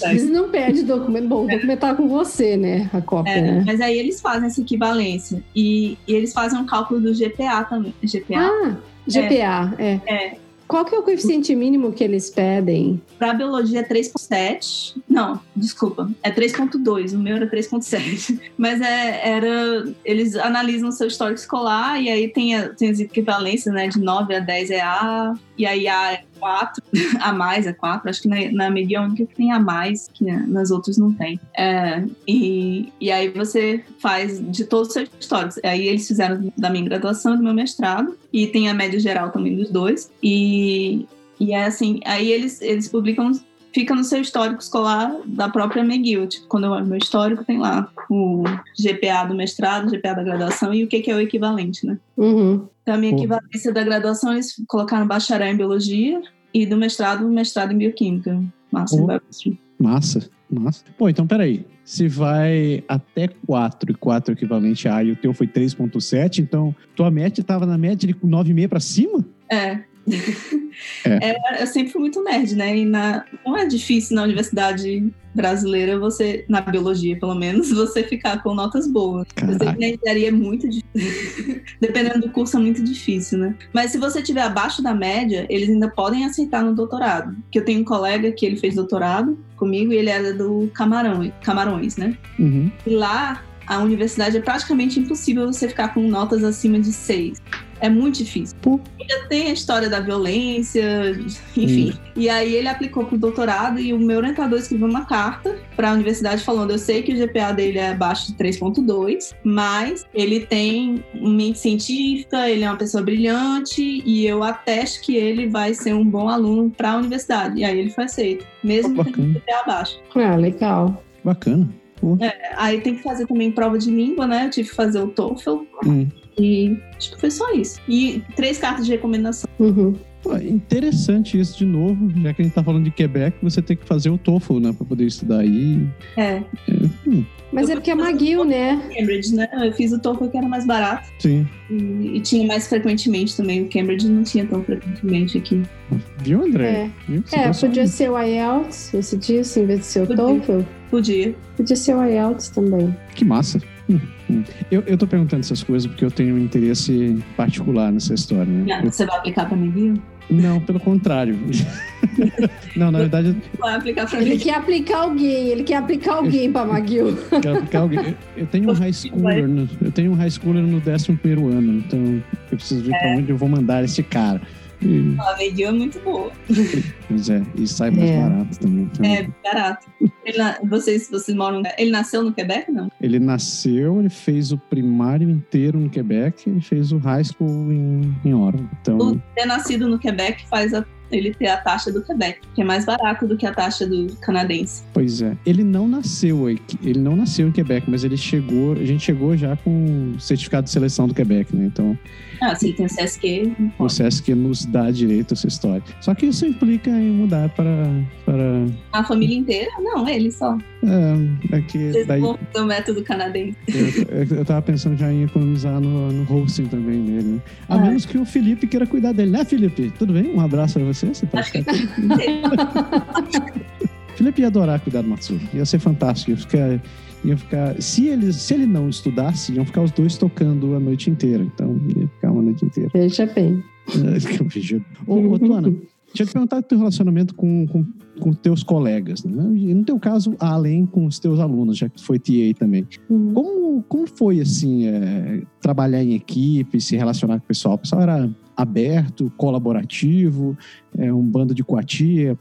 Eles não perdem documento. Bom, o documento tá com você, né? A cópia, É, né? mas aí eles fazem essa equivalência. E, e eles fazem um cálculo do GPA também. GPA. Ah, GPA, é. É. Qual que é o coeficiente mínimo que eles pedem? Pra biologia é 3.7. Não, desculpa. É 3.2. O meu era 3.7. Mas é, era. Eles analisam o seu histórico escolar e aí tem, a- tem as equivalências, né? De 9 a 10 é A, e aí A 4, A mais é 4. Acho que na, na MIG é a única que tem A mais, que nas outras não tem. É, e, e aí você faz de todos os seus históricos. Aí eles fizeram da minha graduação e do meu mestrado, e tem a média geral também dos dois. E, e é assim, aí eles, eles publicam, fica no seu histórico escolar da própria McGill. Tipo, quando eu olho meu histórico, tem lá o GPA do mestrado, GPA da graduação e o que, que é o equivalente, né? Uhum. Então, a minha Pô. equivalência da graduação, eles colocaram bacharel em biologia e do mestrado, mestrado em bioquímica. Massa, Pô. biochemistry. Massa, massa. Pô, então peraí. Se vai até 4 e 4 equivalente a A e o teu foi 3.7, então tua média tava na média de 9,5 pra cima? É. É. É, eu sempre fui muito nerd, né? E na, não é difícil na universidade brasileira você, na biologia pelo menos, você ficar com notas boas. Eu sei Caraca. que na engenharia é muito difícil. Dependendo do curso é muito difícil, né? Mas se você tiver abaixo da média, eles ainda podem aceitar no doutorado. Que eu tenho um colega que ele fez doutorado comigo e ele era do Camarão, Camarões, né? Uhum. E lá, a universidade é praticamente impossível você ficar com notas acima de 6. É muito difícil. Ainda tem a história da violência, enfim. E aí ele aplicou pro doutorado e o meu orientador escreveu uma carta para a universidade falando: eu sei que o GPA dele é abaixo de 3.2, mas ele tem mente científica, ele é uma pessoa brilhante e eu atesto que ele vai ser um bom aluno para a universidade. E aí ele foi aceito, mesmo Pô, tendo. GPA abaixo. Ah, legal. Bacana. Aí tem que fazer também prova de língua, né? Eu tive que fazer o TOEFL Hum. E acho que foi só isso. E três cartas de recomendação. Uhum. Pô, interessante isso de novo, já que a gente tá falando de Quebec, você tem que fazer o TOEFL, né, pra poder estudar aí. É. Hum, Mas é porque é McGill, né? Cambridge, né? Eu fiz o TOEFL que era mais barato sim. e, e tinha mais frequentemente também. O Cambridge não tinha tão frequentemente aqui. Viu, André? É, Viu? Você é podia ser o IELTS esse disso, em vez de ser o Podia. TOEFL. Podia. Podia ser o IELTS também. Que massa. Hum. Eu, eu tô perguntando essas coisas porque eu tenho um interesse particular nessa história, né? Ah, Você vai aplicar pra McGill? Eu- não, pelo contrário. não, na verdade, Vai aplicar pra Ele mim. quer aplicar alguém, ele quer aplicar alguém pra McGill. eu quero aplicar alguém. Eu- tenho um high schooler, no, eu tenho um high schooler no 11 primeiro ano, então eu preciso ver pra onde eu vou mandar esse cara. E, A McGill é muito boa. pois é, e sai mais É. barato também. Então, É barato. Ele na- vocês, vocês moram. Ele nasceu no Quebec, não? Ele nasceu, ele fez o primário inteiro no Quebec, ele fez o high school em, em Ottawa. Então, O ter nascido no Quebec faz a- ele ter a taxa do Quebec, que é mais barato do que a taxa do canadense. Pois é. Ele não nasceu aqui, ele não nasceu em Quebec, mas ele chegou, a gente chegou já com o certificado de seleção do Quebec, né? Então, Ah, se ele tem CSQ, não o. SESC nos dá direito a essa história. Só que isso implica em mudar para para A família inteira? Não, ele só. é, é que Vocês daí o método canadense. eu, eu tava pensando já em economizar no, no hosting também dele. Né? A Ah. menos que o Felipe queira cuidar dele, né, Felipe? Tudo bem? Um abraço pra você. Você pode Acho que ficar Felipe ia adorar cuidar do Matsu. Ia ser fantástico. Ia ficar, ia ficar. Se, ele, se ele não estudasse, iam ficar os dois tocando a noite inteira. Então, ia ficar uma noite inteira. Veja bem. Eu vejo. Ô, ô Tuana, eu te perguntar do teu relacionamento com, com, com teus colegas. Né? E no teu caso, além com os teus alunos, já que foi TA também. Hum. Como, como foi, assim, é, trabalhar em equipe, se relacionar com o pessoal? O pessoal era aberto, colaborativo, é um bando de coatia,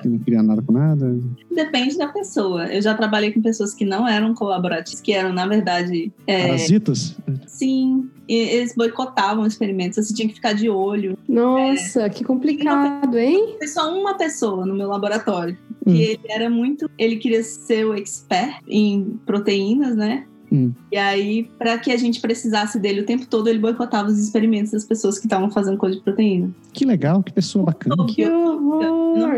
que não queria nada com nada? Depende da pessoa. Eu já trabalhei com pessoas que não eram colaborativas, que eram, na verdade, é, Parasitas? sim, e eles boicotavam experimentos. Você tinha que ficar de olho. Nossa, que complicado, hein? Foi só uma pessoa no meu laboratório. Hum. Que ele era muito. Ele queria ser o expert em proteínas, né? Hum. E aí, para que a gente precisasse dele o tempo todo, ele boicotava os experimentos das pessoas que estavam fazendo coisa de proteína. Que legal, que pessoa bacana. Que horror!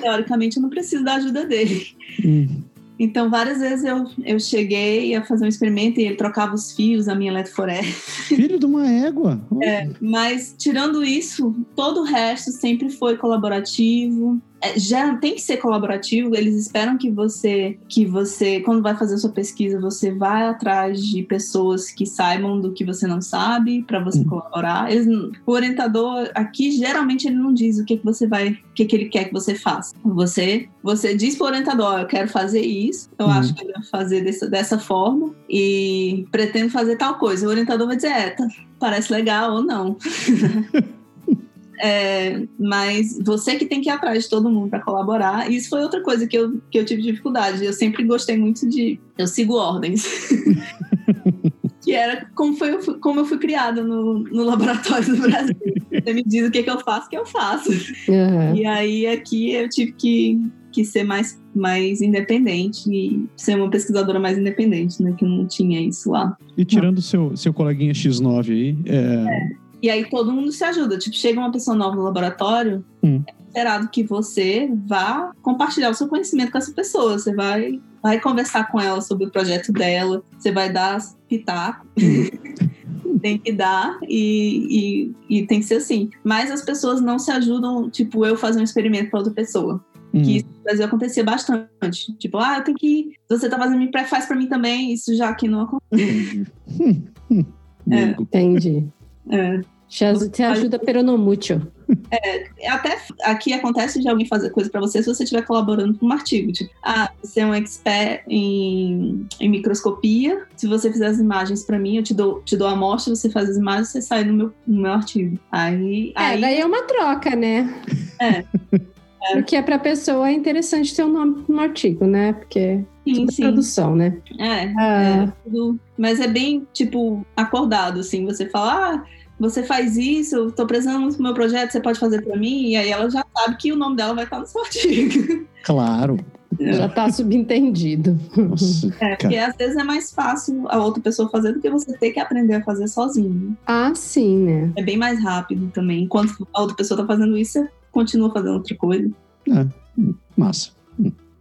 Teoricamente, eu não preciso da ajuda dele. Hum. Então, várias vezes eu, eu cheguei a fazer um experimento e ele trocava os fios da minha eletroforese. Filho de uma égua. É, mas, tirando isso, todo o resto sempre foi colaborativo. É, já tem que ser colaborativo. Eles esperam que você, que você, quando vai fazer a sua pesquisa, você vai atrás de pessoas que saibam do que você não sabe para você Uhum. colaborar. Eles o orientador aqui geralmente ele não diz o que, que você vai, o que, que ele quer que você faça. Você, você diz para o orientador, "Ó, eu quero fazer isso. Eu Uhum. acho que eu devo fazer dessa, dessa forma e pretendo fazer tal coisa. O orientador vai dizer, é, tá, parece legal ou não. É, mas você que tem que ir atrás de todo mundo para colaborar. E isso foi outra coisa que eu, que eu tive dificuldade. Eu sempre gostei muito de. Eu sigo ordens. que era como, foi, eu fui- como eu fui criada no, no laboratório do Brasil. Você me diz o que, que eu faço, que eu faço. Aham. E aí aqui eu tive que, que ser mais, mais independente e ser uma pesquisadora mais independente, né? Que não tinha isso lá. E tirando o seu, seu coleguinha X9 aí, é, E aí todo mundo se ajuda. Tipo, chega uma pessoa nova no laboratório, Hum. é esperado que você vá compartilhar o seu conhecimento com essa pessoa. Você vai, vai conversar com ela sobre o projeto dela, você vai dar pitaco. tem que dar e, e, e tem que ser assim. Mas as pessoas não se ajudam, tipo, eu fazer um experimento para outra pessoa. hum, Que isso no Brasil acontecia bastante. Tipo, ah, eu tenho que. Você tá fazendo, faz para mim também. Isso já aqui não acontece. entendi. Hum, hum. É. Entendi. É. Te te ajuda pero no mucho. Até aqui acontece de alguém fazer coisa para você se você estiver colaborando com um artigo. Tipo, ah, você é um expert em, em microscopia. Se você fizer as imagens para mim, eu te dou, te dou a amostra, você faz as imagens, você sai no meu, no meu artigo. Aí, É, aí daí é uma troca, né? É. Porque para a pessoa é interessante ter um nome no artigo, né? Porque sim, é sim. tradução, né? É, Ah. é tudo. Mas é bem, tipo, acordado, assim. Você fala, ah, você faz isso, tô precisando muito do meu projeto, você pode fazer para mim? E aí ela já sabe que o nome dela vai estar no seu artigo. Claro. Já tá subentendido. Nossa, É, porque às vezes é mais fácil a outra pessoa fazer do que você ter que aprender a fazer sozinho. Ah, sim, né? É bem mais rápido também. Enquanto a outra pessoa tá fazendo isso, você continua fazendo outra coisa. Massa.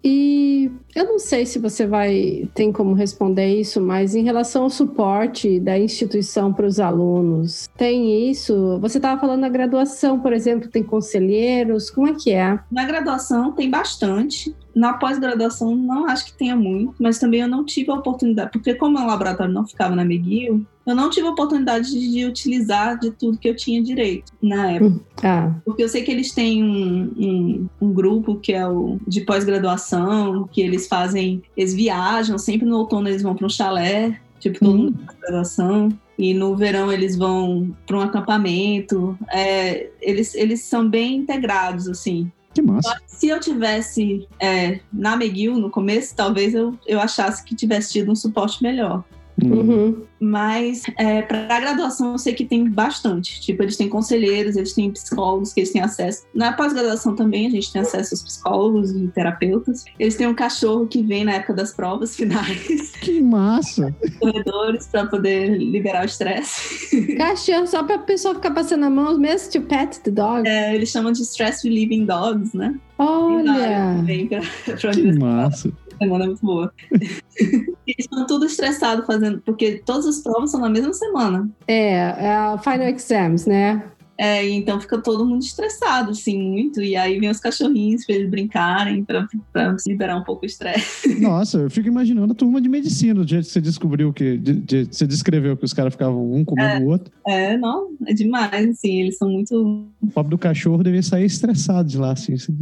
E eu não sei se você vai tem como responder isso, mas em relação ao suporte da instituição para os alunos, tem isso? Você estava falando na graduação, por exemplo, tem conselheiros, como é que é? Na graduação tem bastante. Na pós-graduação não acho que tenha muito, mas também eu não tive a oportunidade, porque como o laboratório não ficava na McGill, eu não tive a oportunidade de, utilizar de tudo que eu tinha direito na época. Ah, Porque eu sei que eles têm um, um, um grupo que é o de pós-graduação, que eles fazem, eles viajam, sempre no outono eles vão para um chalé, tipo todo Hum. mundo da graduação. E no verão eles vão para um acampamento. É, eles, eles são bem integrados, assim. Que massa. Se eu tivesse é, na McGill no começo, talvez eu, eu achasse que tivesse tido um suporte melhor. Hum. uhum. Mas é, para a graduação eu sei que tem bastante. Tipo, eles têm conselheiros, eles têm psicólogos que eles têm acesso. Na pós-graduação também a gente tem acesso aos psicólogos e terapeutas. Eles têm um cachorro que vem na época das provas finais, Que massa. corredores, para poder liberar o estresse. Cachorro, só para a pessoa ficar passando a mão, mesmo to pet the dog. É, eles chamam de stress relieving dogs, né? Olha! Vem para a Que massa. Semana é muito boa. Eles estão tudo estressados fazendo, porque todas as provas são na mesma semana. É, é final exams, né? É, então fica todo mundo estressado, assim, muito. E aí vem os cachorrinhos pra eles brincarem, pra, pra liberar um pouco o estresse. Nossa, eu fico imaginando a turma de medicina, do jeito que você descobriu que. De, de- você descreveu que os caras ficavam um comendo o outro. É, não, é demais, assim, eles são muito. O pobre do cachorro devia sair estressado de lá, assim. assim,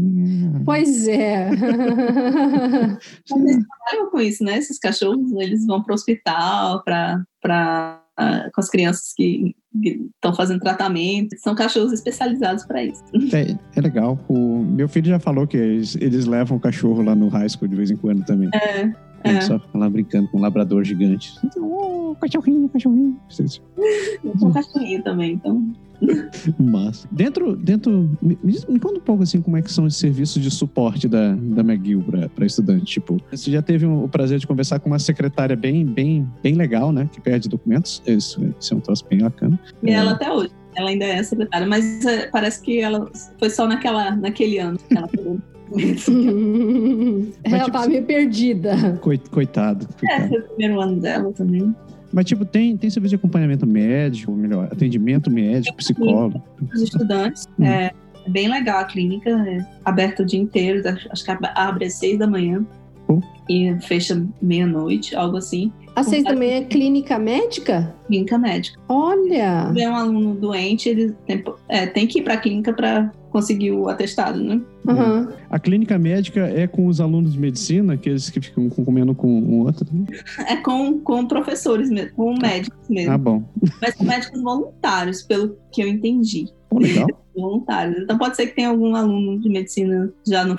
Pois é. Mas eles trabalham com isso, né? Esses cachorros, eles vão pro hospital pra. pra ah, com as crianças que estão fazendo tratamento. São cachorros especializados para isso. É, é legal. O meu filho já falou que eles, eles levam o cachorro lá no high school de vez em quando também. É, é. só fica lá brincando com um labrador gigante. Então, oh, cachorrinho, cachorrinho. Eu sou cachorrinho também, então. Massa. Dentro, dentro me, me conta um pouco assim como é que são os serviços de suporte da, da McGill para estudante. Tipo, você já teve o prazer de conversar com uma secretária bem, bem, bem legal, né? Que perde documentos. Isso, isso é um troço bem bacana. E É, ela até hoje. Ela ainda é secretária, mas é, parece que ela foi só naquela, naquele ano que ela pegou. Ela tipo, tá meio perdida. coi- coitado, É, coitado. foi o primeiro ano dela também. Mas, tipo, tem, tem serviço de acompanhamento médico, melhor, atendimento médico, psicólogo. Os estudantes. Hum. É bem legal a clínica, é aberta o dia inteiro, acho que abre às seis da manhã. Pô. E fecha meia-noite, algo assim. A vocês também é clínica médica? Clínica médica. Olha! Se tiver um aluno doente, ele tem, é, tem que ir para a clínica para conseguir o atestado, né? Aham. A clínica médica é com os alunos de medicina, aqueles que ficam comendo com um outro. né? É com, com professores mesmo, com médicos mesmo. Ah, bom. Mas são médicos voluntários, pelo que eu entendi. Pô, legal. voluntários. Então pode ser que tenha algum aluno de medicina já no.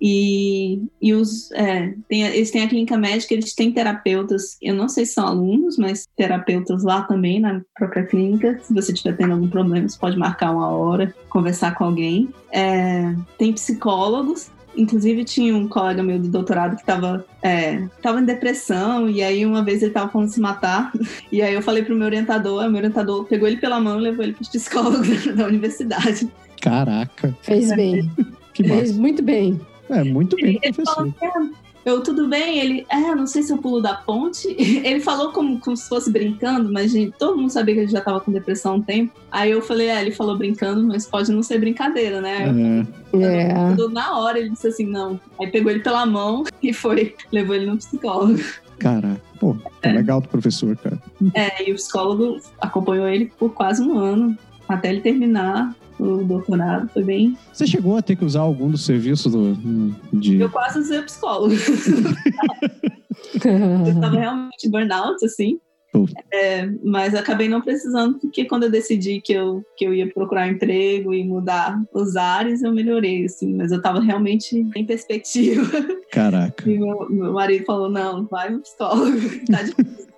E, e os, é, tem, eles têm a clínica médica, eles têm terapeutas, eu não sei se são alunos, mas terapeutas lá também na própria clínica. Se você estiver tendo algum problema, você pode marcar uma hora, conversar com alguém. É, tem psicólogos. Inclusive tinha um colega meu do doutorado que estava é, tava em depressão e aí uma vez ele estava falando se matar e aí eu falei pro meu orientador, o meu orientador pegou ele pela mão e levou ele para os psicólogos da universidade. Caraca, Fez bem. que Fez massa. muito bem. É, muito bem, Ele professor. falou, "É, eu, tudo bem? Ele, é, não sei se eu pulo da ponte. Ele falou como, como se fosse brincando, mas gente, todo mundo sabia que ele já tava com depressão há um tempo. Aí eu falei, é, ele falou brincando, mas pode não ser brincadeira, né? É, É. Na hora ele disse assim, não. Aí pegou ele pela mão e foi, levou ele no psicólogo. caraca. Pô, tá legal do professor, cara. É, e o psicólogo acompanhou ele por quase um ano, até ele terminar o doutorado. Foi bem. Você chegou a ter que usar algum dos serviços do, de. Eu quase usei o psicólogo. Eu tava realmente burnout, assim. É, mas acabei não precisando, porque quando eu decidi que eu, que eu ia procurar um emprego e mudar os ares, eu melhorei, assim. Mas eu tava realmente em perspectiva. Caraca. E meu, meu marido falou, não, vai no psicólogo, tá difícil.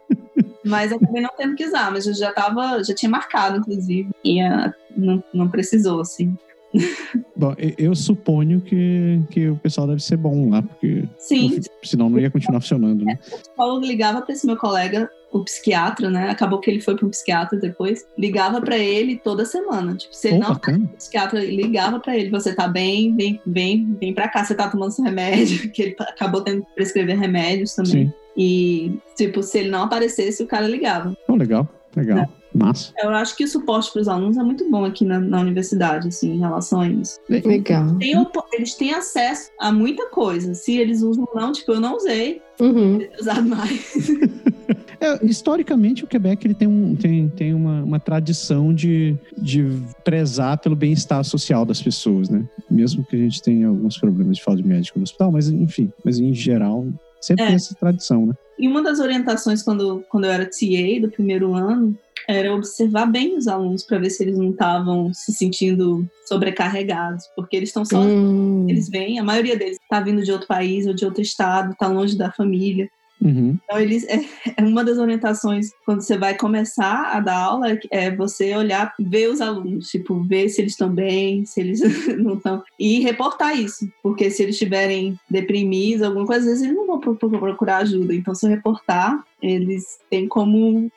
Mas eu acabei não tendo que usar, mas eu já tava, já tinha marcado, inclusive. E ah, não, não precisou, assim. Bom, eu suponho que, que o pessoal deve ser bom lá, porque Sim, senão não ia continuar funcionando, né? o psicólogo ligava para esse meu colega, o psiquiatra, né? Acabou que ele foi para um psiquiatra depois. Ligava para ele toda semana. Tipo, se ele Pô, não bacana. o psiquiatra ligava pra ele, você tá bem, vem, vem, vem pra cá, você tá tomando seu remédio, que ele acabou tendo que prescrever remédios também. Sim. E, tipo, se ele não aparecesse, o cara ligava. Oh, legal, legal. Massa. Eu acho que o suporte pros alunos é muito bom aqui na, na universidade, assim, em relação a isso. Legal. Tem eles têm acesso a muita coisa. Se eles usam ou não, tipo, eu não usei, Uhum. eu usado mais. É, historicamente, o Quebec ele tem, um, tem, tem uma, uma tradição de, de prezar pelo bem-estar social das pessoas, né? Mesmo que a gente tenha alguns problemas de falta de médico no hospital, mas enfim, mas em geral, sempre É. tem essa tradição, né? E uma das orientações quando, quando eu era TA do primeiro ano era observar bem os alunos para ver se eles não estavam se sentindo sobrecarregados, porque eles estão só Hum. eles vêm, a maioria deles está vindo de outro país ou de outro estado, está longe da família. Uhum. Então, eles, é, é uma das orientações quando você vai começar a dar aula é você olhar, ver os alunos, tipo, ver se eles estão bem, se eles não estão. E reportar isso, porque se eles estiverem deprimidos, alguma coisa, às vezes eles não vão pro- pro- procurar ajuda. Então, se eu reportar, eles têm como,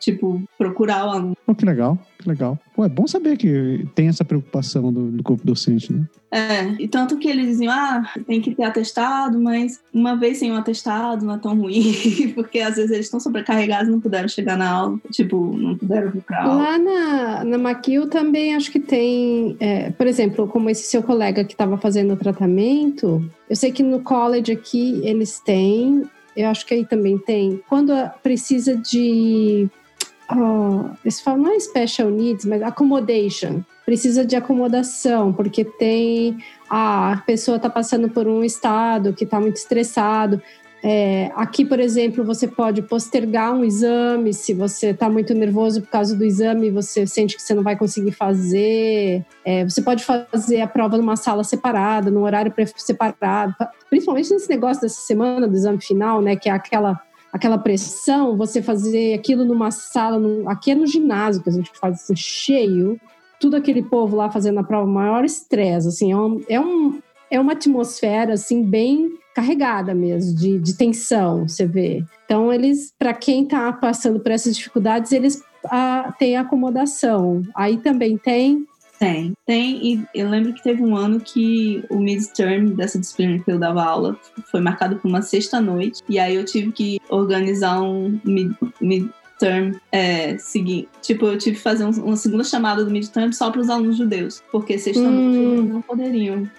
tipo, procurar o aluno. Pô, que legal, que legal. Pô, é bom saber que tem essa preocupação do, do corpo docente, né? É, e tanto que eles diziam, ah, tem que ter atestado, mas uma vez sem um atestado não é tão ruim, porque às vezes eles estão sobrecarregados e não puderam chegar na aula, tipo, não puderam vir pra aula. Lá na, na McGill também acho que tem, é, por exemplo, como esse seu colega que estava fazendo o tratamento, eu sei que no college aqui eles têm, eu acho que aí também tem, quando precisa de. Oh, eles falam, não é special needs, mas accommodation. Precisa de acomodação, porque tem. ah, a pessoa está passando por um estado que está muito estressado. É, aqui, por exemplo, você pode postergar um exame se você está muito nervoso por causa do exame, você sente que você não vai conseguir fazer. É, você pode fazer a prova numa sala separada, num horário separado. Principalmente nesse negócio dessa semana do exame final, né? Que é aquela, aquela pressão, você fazer aquilo numa sala. aqui é no ginásio que a gente faz assim, cheio. Tudo aquele povo lá fazendo a prova, maior estresse. Assim, é, um, é, um, é uma atmosfera assim, bem carregada mesmo, de, de tensão, você vê. Então, eles, para quem está passando por essas dificuldades, eles ah, têm acomodação. Aí também tem. Tem, tem, e eu lembro que teve um ano que o midterm dessa disciplina que eu dava aula foi marcado por uma sexta-noite, e aí eu tive que organizar um mid, midterm é, seguinte. Tipo, eu tive que fazer um- uma segunda chamada do midterm só para os alunos judeus, porque sexta-noite Hum. eles não poderiam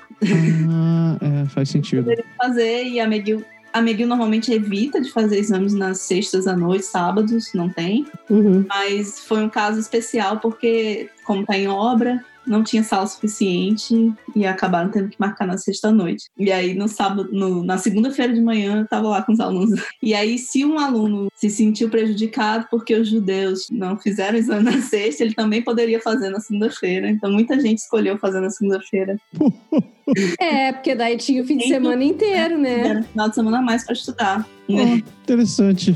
Ah, é, faz sentido. fazer, e a McGill, a McGill normalmente evita de fazer exames nas sextas à noite, sábados, não tem. Uhum. Mas foi um caso especial porque, como tá em obra, não tinha sala suficiente e acabaram tendo que marcar na sexta-noite. E aí, no sábado, no- na segunda-feira de manhã, eu tava lá com os alunos. E aí, se um aluno se sentiu prejudicado porque os judeus não fizeram exame na sexta, ele também poderia fazer na segunda-feira. Então, muita gente escolheu fazer na segunda-feira. É, porque daí tinha o fim de semana inteiro, né? Era um final de semana a mais para estudar. Né? interessante.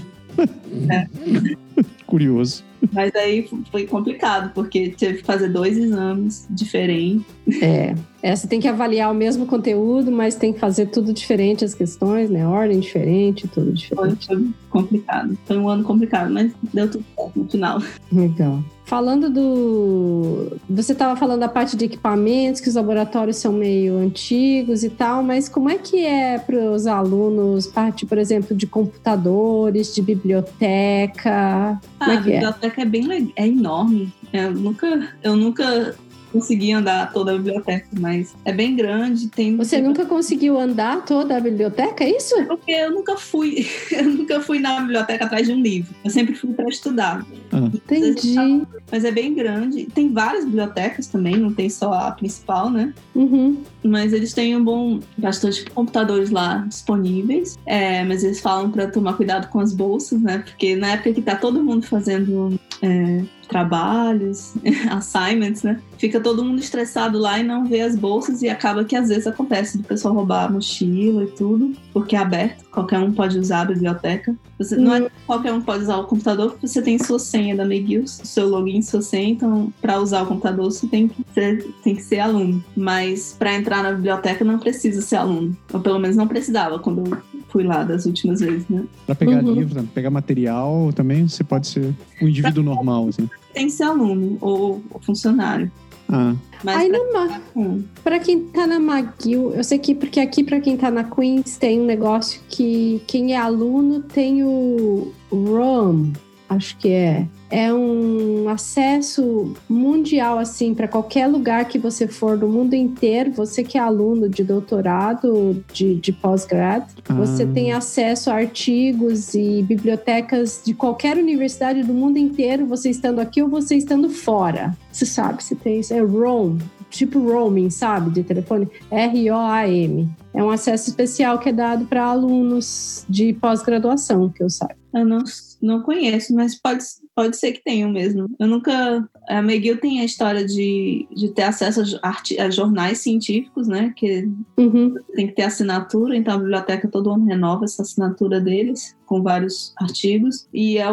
É. Curioso. Mas aí foi complicado, porque teve que fazer dois exames diferentes. É. É, você tem que avaliar o mesmo conteúdo, mas tem que fazer tudo diferente as questões, né? Ordem diferente, tudo diferente. foi complicado. Foi um ano complicado, mas deu tudo certo no final. Legal. Falando do. Você estava falando da parte de equipamentos, que os laboratórios são meio antigos e tal, mas como é que é para os alunos parte, por exemplo, de computadores, de biblioteca? Ah, é a é? biblioteca é bem legal, é enorme. Eu nunca, eu nunca consegui andar toda a biblioteca, mas é bem grande. Tem Você nunca conseguiu andar toda a biblioteca, é isso? porque eu nunca fui, eu nunca fui na biblioteca atrás de um livro. Eu sempre fui para estudar. Ah, Entendi. Mas é bem grande. Tem várias bibliotecas também, não tem só a principal, né? Uhum. Mas eles têm um bom, bastante computadores lá disponíveis. É, mas eles falam para tomar cuidado com as bolsas, né? Porque na época que tá todo mundo fazendo é, trabalhos, assignments, né? Fica todo mundo estressado lá e não vê as bolsas e acaba que às vezes acontece do pessoal roubar a mochila e tudo, porque é aberto, qualquer um pode usar a biblioteca. Você, Não é qualquer um pode usar o computador, porque você tem sua senha da McGill, seu login, sua senha, então para usar o computador você tem que ser, tem que ser aluno. Mas para entrar na biblioteca não precisa ser aluno, ou pelo menos não precisava quando eu fui lá das últimas vezes, né? Para pegar uhum. livro, pegar material, também você pode ser um indivíduo normal, assim. Tem que ser aluno ou, ou funcionário. Ah. Mas Aí. Pra quem tá na McGill, eu sei que porque aqui pra quem tá na Queens tem um negócio que quem é aluno tem o ROM, acho que é é um acesso mundial assim para qualquer lugar que você for do mundo inteiro. Você que é aluno de doutorado, de, de pós-grado, ah. você tem acesso a artigos e bibliotecas de qualquer universidade do mundo inteiro, você estando aqui ou você estando fora. Você sabe, você tem isso, é ROM, tipo roaming, sabe, de telefone, R-O-A-M. É um acesso especial que é dado para alunos de pós-graduação, que eu saiba. Eu não, não conheço, mas pode, pode ser que tenham mesmo. Eu nunca. A McGill tem a história de, de ter acesso a, art, a jornais científicos, né? Que uhum. tem que ter assinatura, então a biblioteca todo ano renova essa assinatura deles, com vários artigos. E é,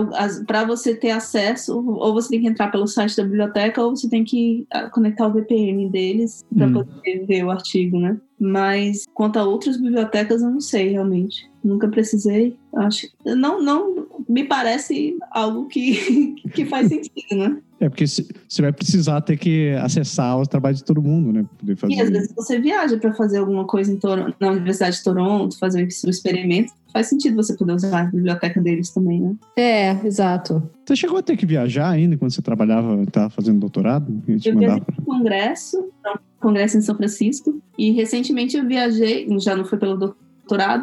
para você ter acesso, ou você tem que entrar pelo site da biblioteca, ou você tem que ah, conectar o VPN deles para uhum. poder ver o artigo, né? Mas quanto a outras bibliotecas, eu não sei realmente. Nunca precisei. Acho. Não, não me parece algo que, que faz sentido, né? É, porque você vai precisar ter que acessar os trabalhos de todo mundo, né? Poder fazer... E às vezes você viaja para fazer alguma coisa Toronto, na Universidade de Toronto, fazer um experimento. Faz sentido você poder usar a biblioteca deles também, né? É, exato. Você chegou a ter que viajar ainda quando você trabalhava, estava fazendo doutorado? Eu viajei para um congresso, um congresso em São Francisco, e recentemente eu viajei, já não foi pelo doutorado,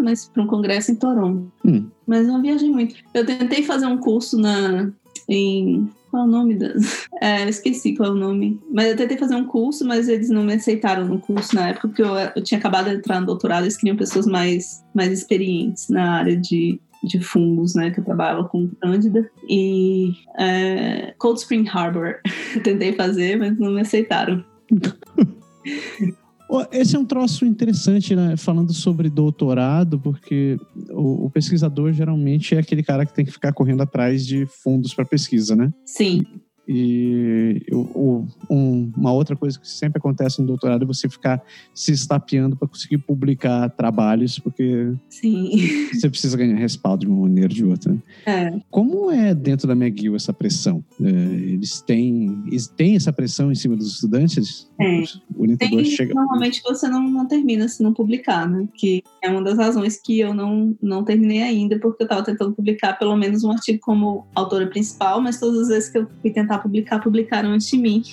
mas para um congresso em Toronto. Hum. Mas não viajei muito. Eu tentei fazer um curso na em qual é o nome da. É, esqueci qual é o nome. Mas eu tentei fazer um curso, mas eles não me aceitaram no curso na época, porque eu, eu tinha acabado de entrar no doutorado, eles queriam pessoas mais, mais experientes na área de, de fungos, né? Que eu trabalhava com Cândida. E é, Cold Spring Harbor. tentei fazer, mas não me aceitaram. Esse é um troço interessante, né? Falando sobre doutorado, porque o, o, pesquisador geralmente é aquele cara que tem que ficar correndo atrás de fundos para pesquisa, né? Sim. E o, um, uma outra coisa que sempre acontece no doutorado é você ficar se estapeando para conseguir publicar trabalhos, porque Sim. você precisa ganhar respaldo de uma maneira ou de outra. É. Como é dentro da McGill essa pressão? É, eles têm, eles têm essa pressão em cima dos estudantes? É. O orientador Tem, chega... Normalmente você não, não termina se não publicar, né? Que é uma das razões que eu não, não terminei ainda, porque eu estava tentando publicar pelo menos um artigo como autora principal, mas todas as vezes que eu fui tentar publicar, publicaram antes de mim.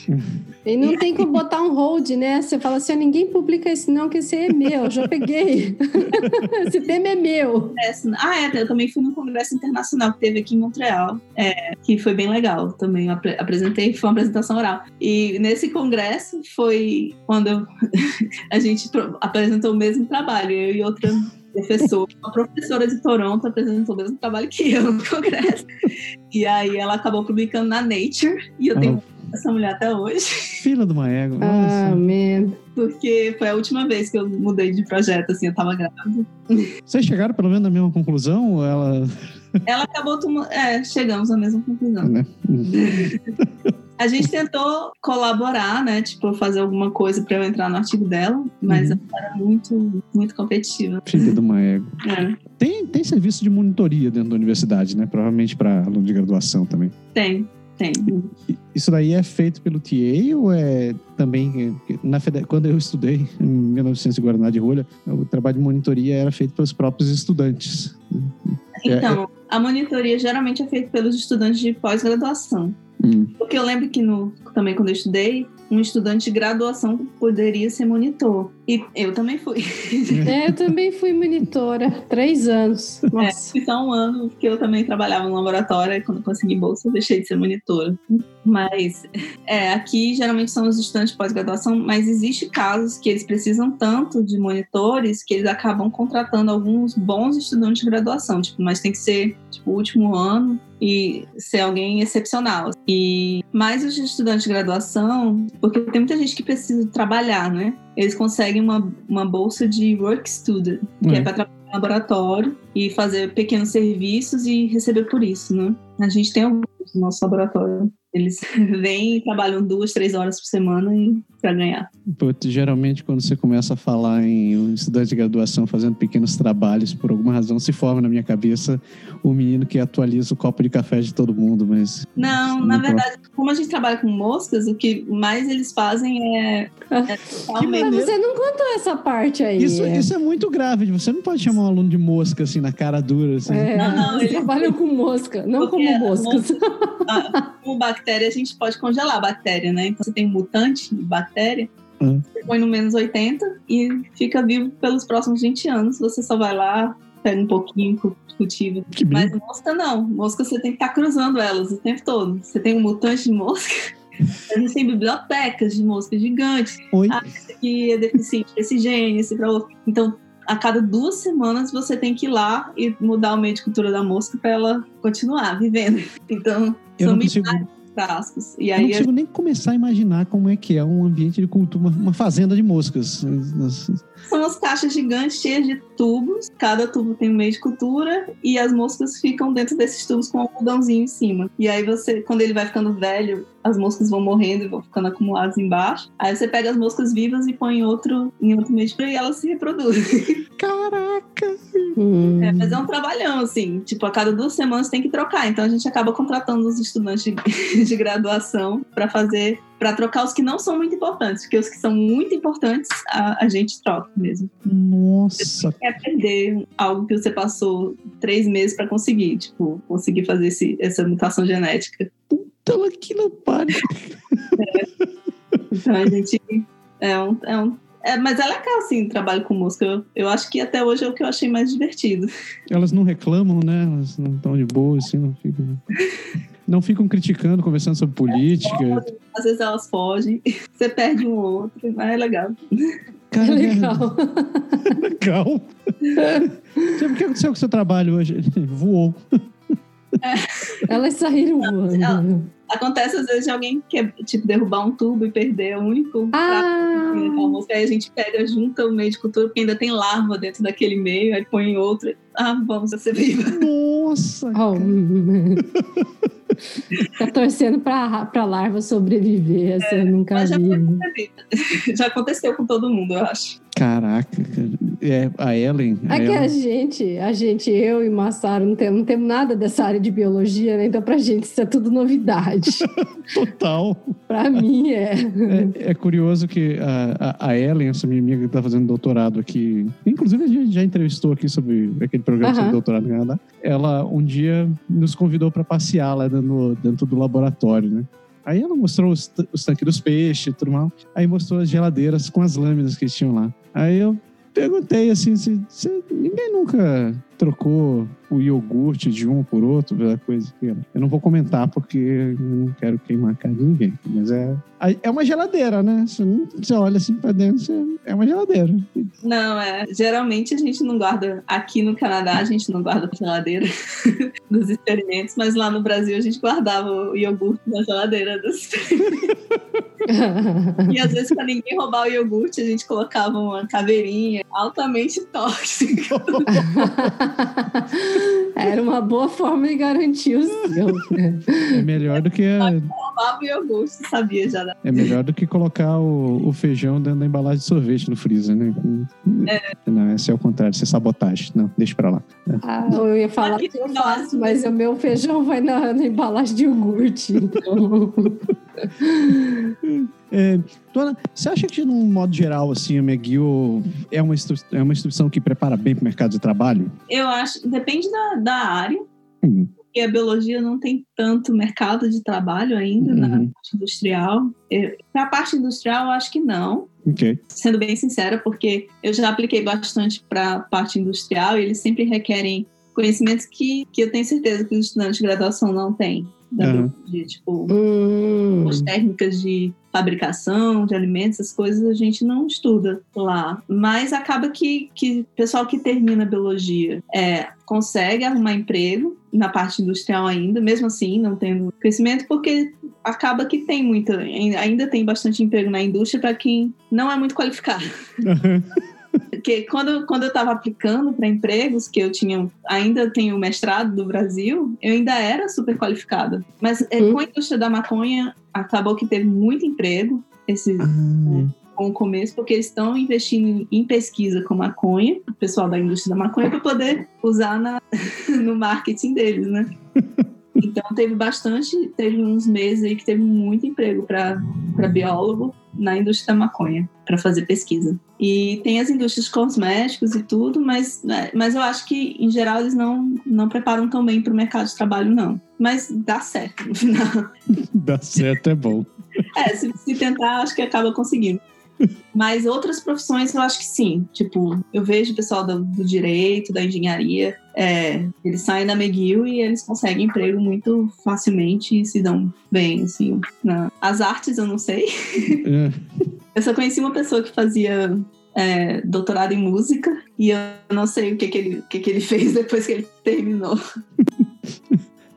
E não tem como botar um hold, né? Você fala assim, ninguém publica isso não, que esse é meu, já peguei. esse tema é meu. Ah, é, eu também fui num congresso internacional que teve aqui em Montreal, é, que foi bem legal também. Eu apresentei, foi uma apresentação oral. E nesse congresso foi quando eu, a gente apresentou o mesmo trabalho, eu e outra professora, uma professora de Toronto apresentou o mesmo trabalho que eu no congresso. E aí ela acabou publicando na Nature, e eu tenho ah. essa mulher até hoje. Filha do Maego. Ah, man. Porque foi a última vez que eu mudei de projeto, assim, eu tava grávida. Vocês chegaram pelo menos na mesma conclusão? Ou ela... ela acabou tomando. É, chegamos à mesma conclusão. É, né? A gente tentou colaborar, né? Tipo, fazer alguma coisa para eu entrar no artigo dela, mas uhum. ela era muito, muito competitiva. Filha do Maego. É. Tem, tem serviço de monitoria dentro da universidade, né? Provavelmente para aluno de graduação também. Tem. Tem. Isso daí é feito pelo TA ou é também na quando eu estudei em 1900 Guaraná de Rolha, o trabalho de monitoria era feito pelos próprios estudantes. Então, é, é... a monitoria geralmente é feita pelos estudantes de pós-graduação. Hum. Porque eu lembro que no, também quando eu estudei, um estudante de graduação poderia ser monitor. E eu também fui. É, eu também fui monitora, três anos. Nossa. É, só um ano que eu também trabalhava no laboratório, e quando consegui bolsa, eu deixei de ser monitora. Mas é, aqui geralmente são os estudantes de pós-graduação, mas existe casos que eles precisam tanto de monitores que eles acabam contratando alguns bons estudantes de graduação, tipo, mas tem que ser tipo, o último ano e ser alguém excepcional. E mais os estudantes de graduação, porque tem muita gente que precisa trabalhar, né? Eles conseguem uma, uma bolsa de work student, que é, é para trabalhar no laboratório e fazer pequenos serviços e receber por isso, né? A gente tem alguns no nosso laboratório. Eles vêm e trabalham duas, três horas por semana para ganhar. Putz, geralmente, quando você começa a falar em um estudante de graduação fazendo pequenos trabalhos, por alguma razão se forma na minha cabeça o menino que atualiza o copo de café de todo mundo, mas. Não, na verdade, como a gente trabalha com moscas, o que mais eles fazem é. é mas você não contou essa parte aí. Isso, isso é muito grave. Você não pode chamar um aluno de mosca assim na cara dura. Assim. É, não, não, eles trabalham com mosca, não Porque como moscas. Mosca, como bactéria, a gente pode congelar a bactéria, né? Então você tem um mutante de bactéria, hum. você põe no menos 80 e fica vivo pelos próximos 20 anos. Você só vai lá, pega um pouquinho, cultiva. Mas mosca não. Mosca você tem que estar tá cruzando elas o tempo todo. Você tem um mutante de mosca. A gente tem bibliotecas de moscas gigantes. Oi? Ah, esse aqui é deficiente esse gene, esse para outro. Então, a cada duas semanas você tem que ir lá e mudar o meio de cultura da mosca para ela continuar vivendo. Então, eu são consigo... frascos. E aí eu não consigo nem começar a imaginar como é que é um ambiente de cultura, uma fazenda de moscas. São as caixas gigantes cheias de tubos, cada tubo tem um meio de cultura e as moscas ficam dentro desses tubos com um algodãozinho em cima. E aí você, quando ele vai ficando velho, as moscas vão morrendo e vão ficando acumuladas embaixo. Aí você pega as moscas vivas e põe em outro, em outro meio de cultura e elas se reproduzem. Caraca! Hum. É, mas é um trabalhão, assim. Tipo, a cada duas semanas tem que trocar. Então a gente acaba contratando os estudantes de, de graduação para fazer para trocar os que não são muito importantes, porque os que são muito importantes a, a gente troca mesmo. Nossa! Você quer perder algo que você passou três meses para conseguir, tipo, conseguir fazer esse, essa mutação genética. Puta que não pare! É. Então a gente é um, é um é, mas é legal, assim, o trabalho com música. Eu, eu, acho que até hoje é o que eu achei mais divertido. Elas não reclamam, né? Elas não estão de boa, assim, não ficam. Não ficam criticando, conversando sobre política. Às vezes elas fogem, você perde um outro, mas é legal. Cara, é legal. legal. o que aconteceu com o seu trabalho hoje? Voou. É. Elas saíram voando. Acontece às vezes de alguém quer, tipo, derrubar um tubo e perder o único ah. prato. Aí a gente pega, junta o meio de cultura, porque ainda tem larva dentro daquele meio, aí põe em outro. Ah, vamos ser viva. Nossa! Oh. Tá torcendo pra, pra larva sobreviver, essa é, eu nunca já vi. Já aconteceu com todo mundo, eu acho. Caraca, é a Ellen. A é que Ellen. a gente, a gente, eu e Massaro, não temos, não temos nada dessa área de biologia, né? Então, pra gente, isso é tudo novidade. Total. pra mim, é. é. é. curioso que a, a, Ellen, essa minha amiga que tá fazendo doutorado aqui, inclusive a gente já entrevistou aqui sobre aquele programa uh -huh. sobre doutorado no Canadá, ela um dia nos convidou para passear lá no, dentro do laboratório, né? Aí ela mostrou os, os tanques dos peixes e tudo mal. Aí mostrou as geladeiras com as lâminas que eles tinham lá. Aí eu perguntei assim, se, se ninguém nunca trocou o iogurte de um por outro, pela coisa que eu não vou comentar porque eu não quero queimar a cara de ninguém. Mas é, é uma geladeira, né? Você, olha assim pra dentro, é uma geladeira. Não, é. Geralmente a gente não guarda. Aqui no Canadá a gente não guarda geladeira dos experimentos, mas lá no Brasil a gente guardava o iogurte na geladeira dos experimentos. e às vezes, pra ninguém roubar o iogurte, a gente colocava uma caveirinha altamente tóxica. Era uma boa forma de garantir o seu. Né? É melhor do que. A... sabia já. Né? É melhor do que colocar o, o, feijão dentro da embalagem de sorvete no freezer, né? É. Não, esse é o contrário, isso é sabotagem. Não, deixa pra lá. É. Ah, eu ia falar que eu faço, mas o meu feijão vai na, na embalagem de iogurte. Então. É, Dona, você acha que, num modo geral, assim, a McGill é uma, é uma instituição que prepara bem para o mercado de trabalho? Eu acho, depende da, da área. Uhum. Porque a biologia não tem tanto mercado de trabalho ainda uhum. na parte industrial. Para a parte industrial, eu acho que não. Ok. Sendo bem sincera, porque eu já apliquei bastante para parte industrial e eles sempre requerem conhecimentos que, que eu tenho certeza que os estudantes de graduação não têm. Da Aham. de, tipo, Hum. as técnicas de fabricação de alimentos, essas coisas a gente não estuda lá. Mas acaba que, o pessoal que termina biologia é, consegue arrumar emprego na parte industrial ainda, mesmo assim, não tendo conhecimento, porque acaba que tem muita, ainda tem bastante emprego na indústria para quem não é muito qualificado. Porque quando, quando eu estava aplicando para empregos, que eu tinha, ainda tenho mestrado do Brasil, eu ainda era super qualificada. Mas é, Hum. com a indústria da maconha, acabou que teve muito emprego esse, Ah, com o começo, porque eles estão investindo em pesquisa com maconha, o pessoal da indústria da maconha, para poder usar na, no marketing deles, né? Então teve bastante, teve uns meses aí que teve muito emprego para biólogo na indústria da maconha, para fazer pesquisa. E tem as indústrias cosméticos e tudo, mas, né, mas eu acho que, em geral, eles não, não preparam tão bem para o mercado de trabalho, não. Mas dá certo no final. dá certo, é bom. É, se, se tentar, acho que acaba conseguindo. Mas outras profissões eu acho que sim. Tipo, eu vejo o pessoal do, do direito, da engenharia, é, eles saem da McGill e eles conseguem emprego muito facilmente e se dão bem, assim. Na... As artes eu não sei. É. Eu só conheci uma pessoa que fazia é, doutorado em música e eu não sei o que, que, ele, o que, que ele fez depois que ele terminou.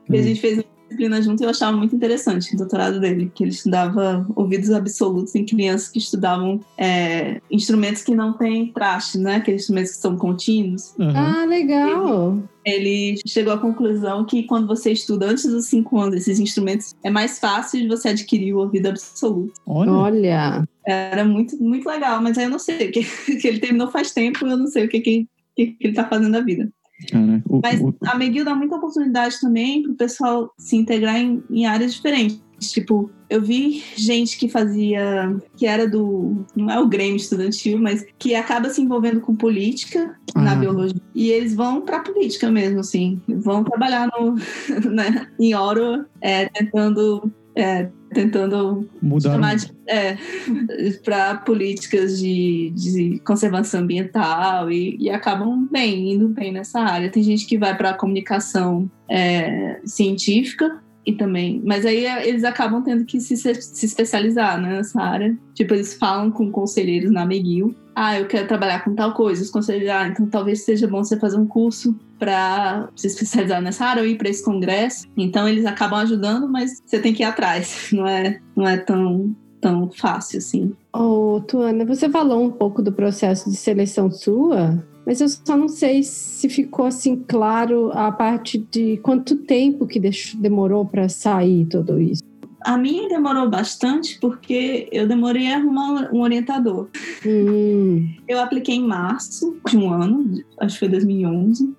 E a gente fez uma disciplina junto e eu achava muito interessante o doutorado dele, que ele estudava ouvidos absolutos em crianças que estudavam é, instrumentos que não têm traste, né? Aqueles instrumentos que são contínuos. Aham. Ah, legal. Ele chegou à conclusão que quando você estuda antes dos cinco anos esses instrumentos, é mais fácil de você adquirir o ouvido absoluto. Olha, Olha. Era muito, muito legal, mas aí eu não sei, que, que ele terminou faz tempo, eu não sei o que, que, que, que ele tá fazendo da vida. Cara. O, Mas a McGill dá muita oportunidade também para o pessoal se integrar em, em áreas diferentes. Tipo, eu vi gente que fazia, que era do, não é o Grêmio estudantil, mas que acaba se envolvendo com política na Ah. biologia. E eles vão para política mesmo, assim. Vão trabalhar no, né, em Ottawa, é, tentando, é, tentando chamar de, é, para políticas de, de conservação ambiental e, e acabam bem, indo bem nessa área. Tem gente que vai para a comunicação é, científica e também, mas aí é, eles acabam tendo que se, se especializar né, nessa área. Tipo, eles falam com conselheiros na McGill. Ah, eu quero trabalhar com tal coisa. Os conselheiros, ah, então talvez seja bom você fazer um curso para se especializar nessa área ou ir para esse congresso. Então eles acabam ajudando, mas você tem que ir atrás. Não é, não é tão, tão fácil assim. Ô, Tuana, você falou um pouco do processo de seleção sua, mas eu só não sei se ficou assim claro a parte de quanto tempo que demorou para sair tudo isso. A minha demorou bastante porque eu demorei a arrumar um orientador. Hum, Eu apliquei em março de um ano, acho que foi 2011.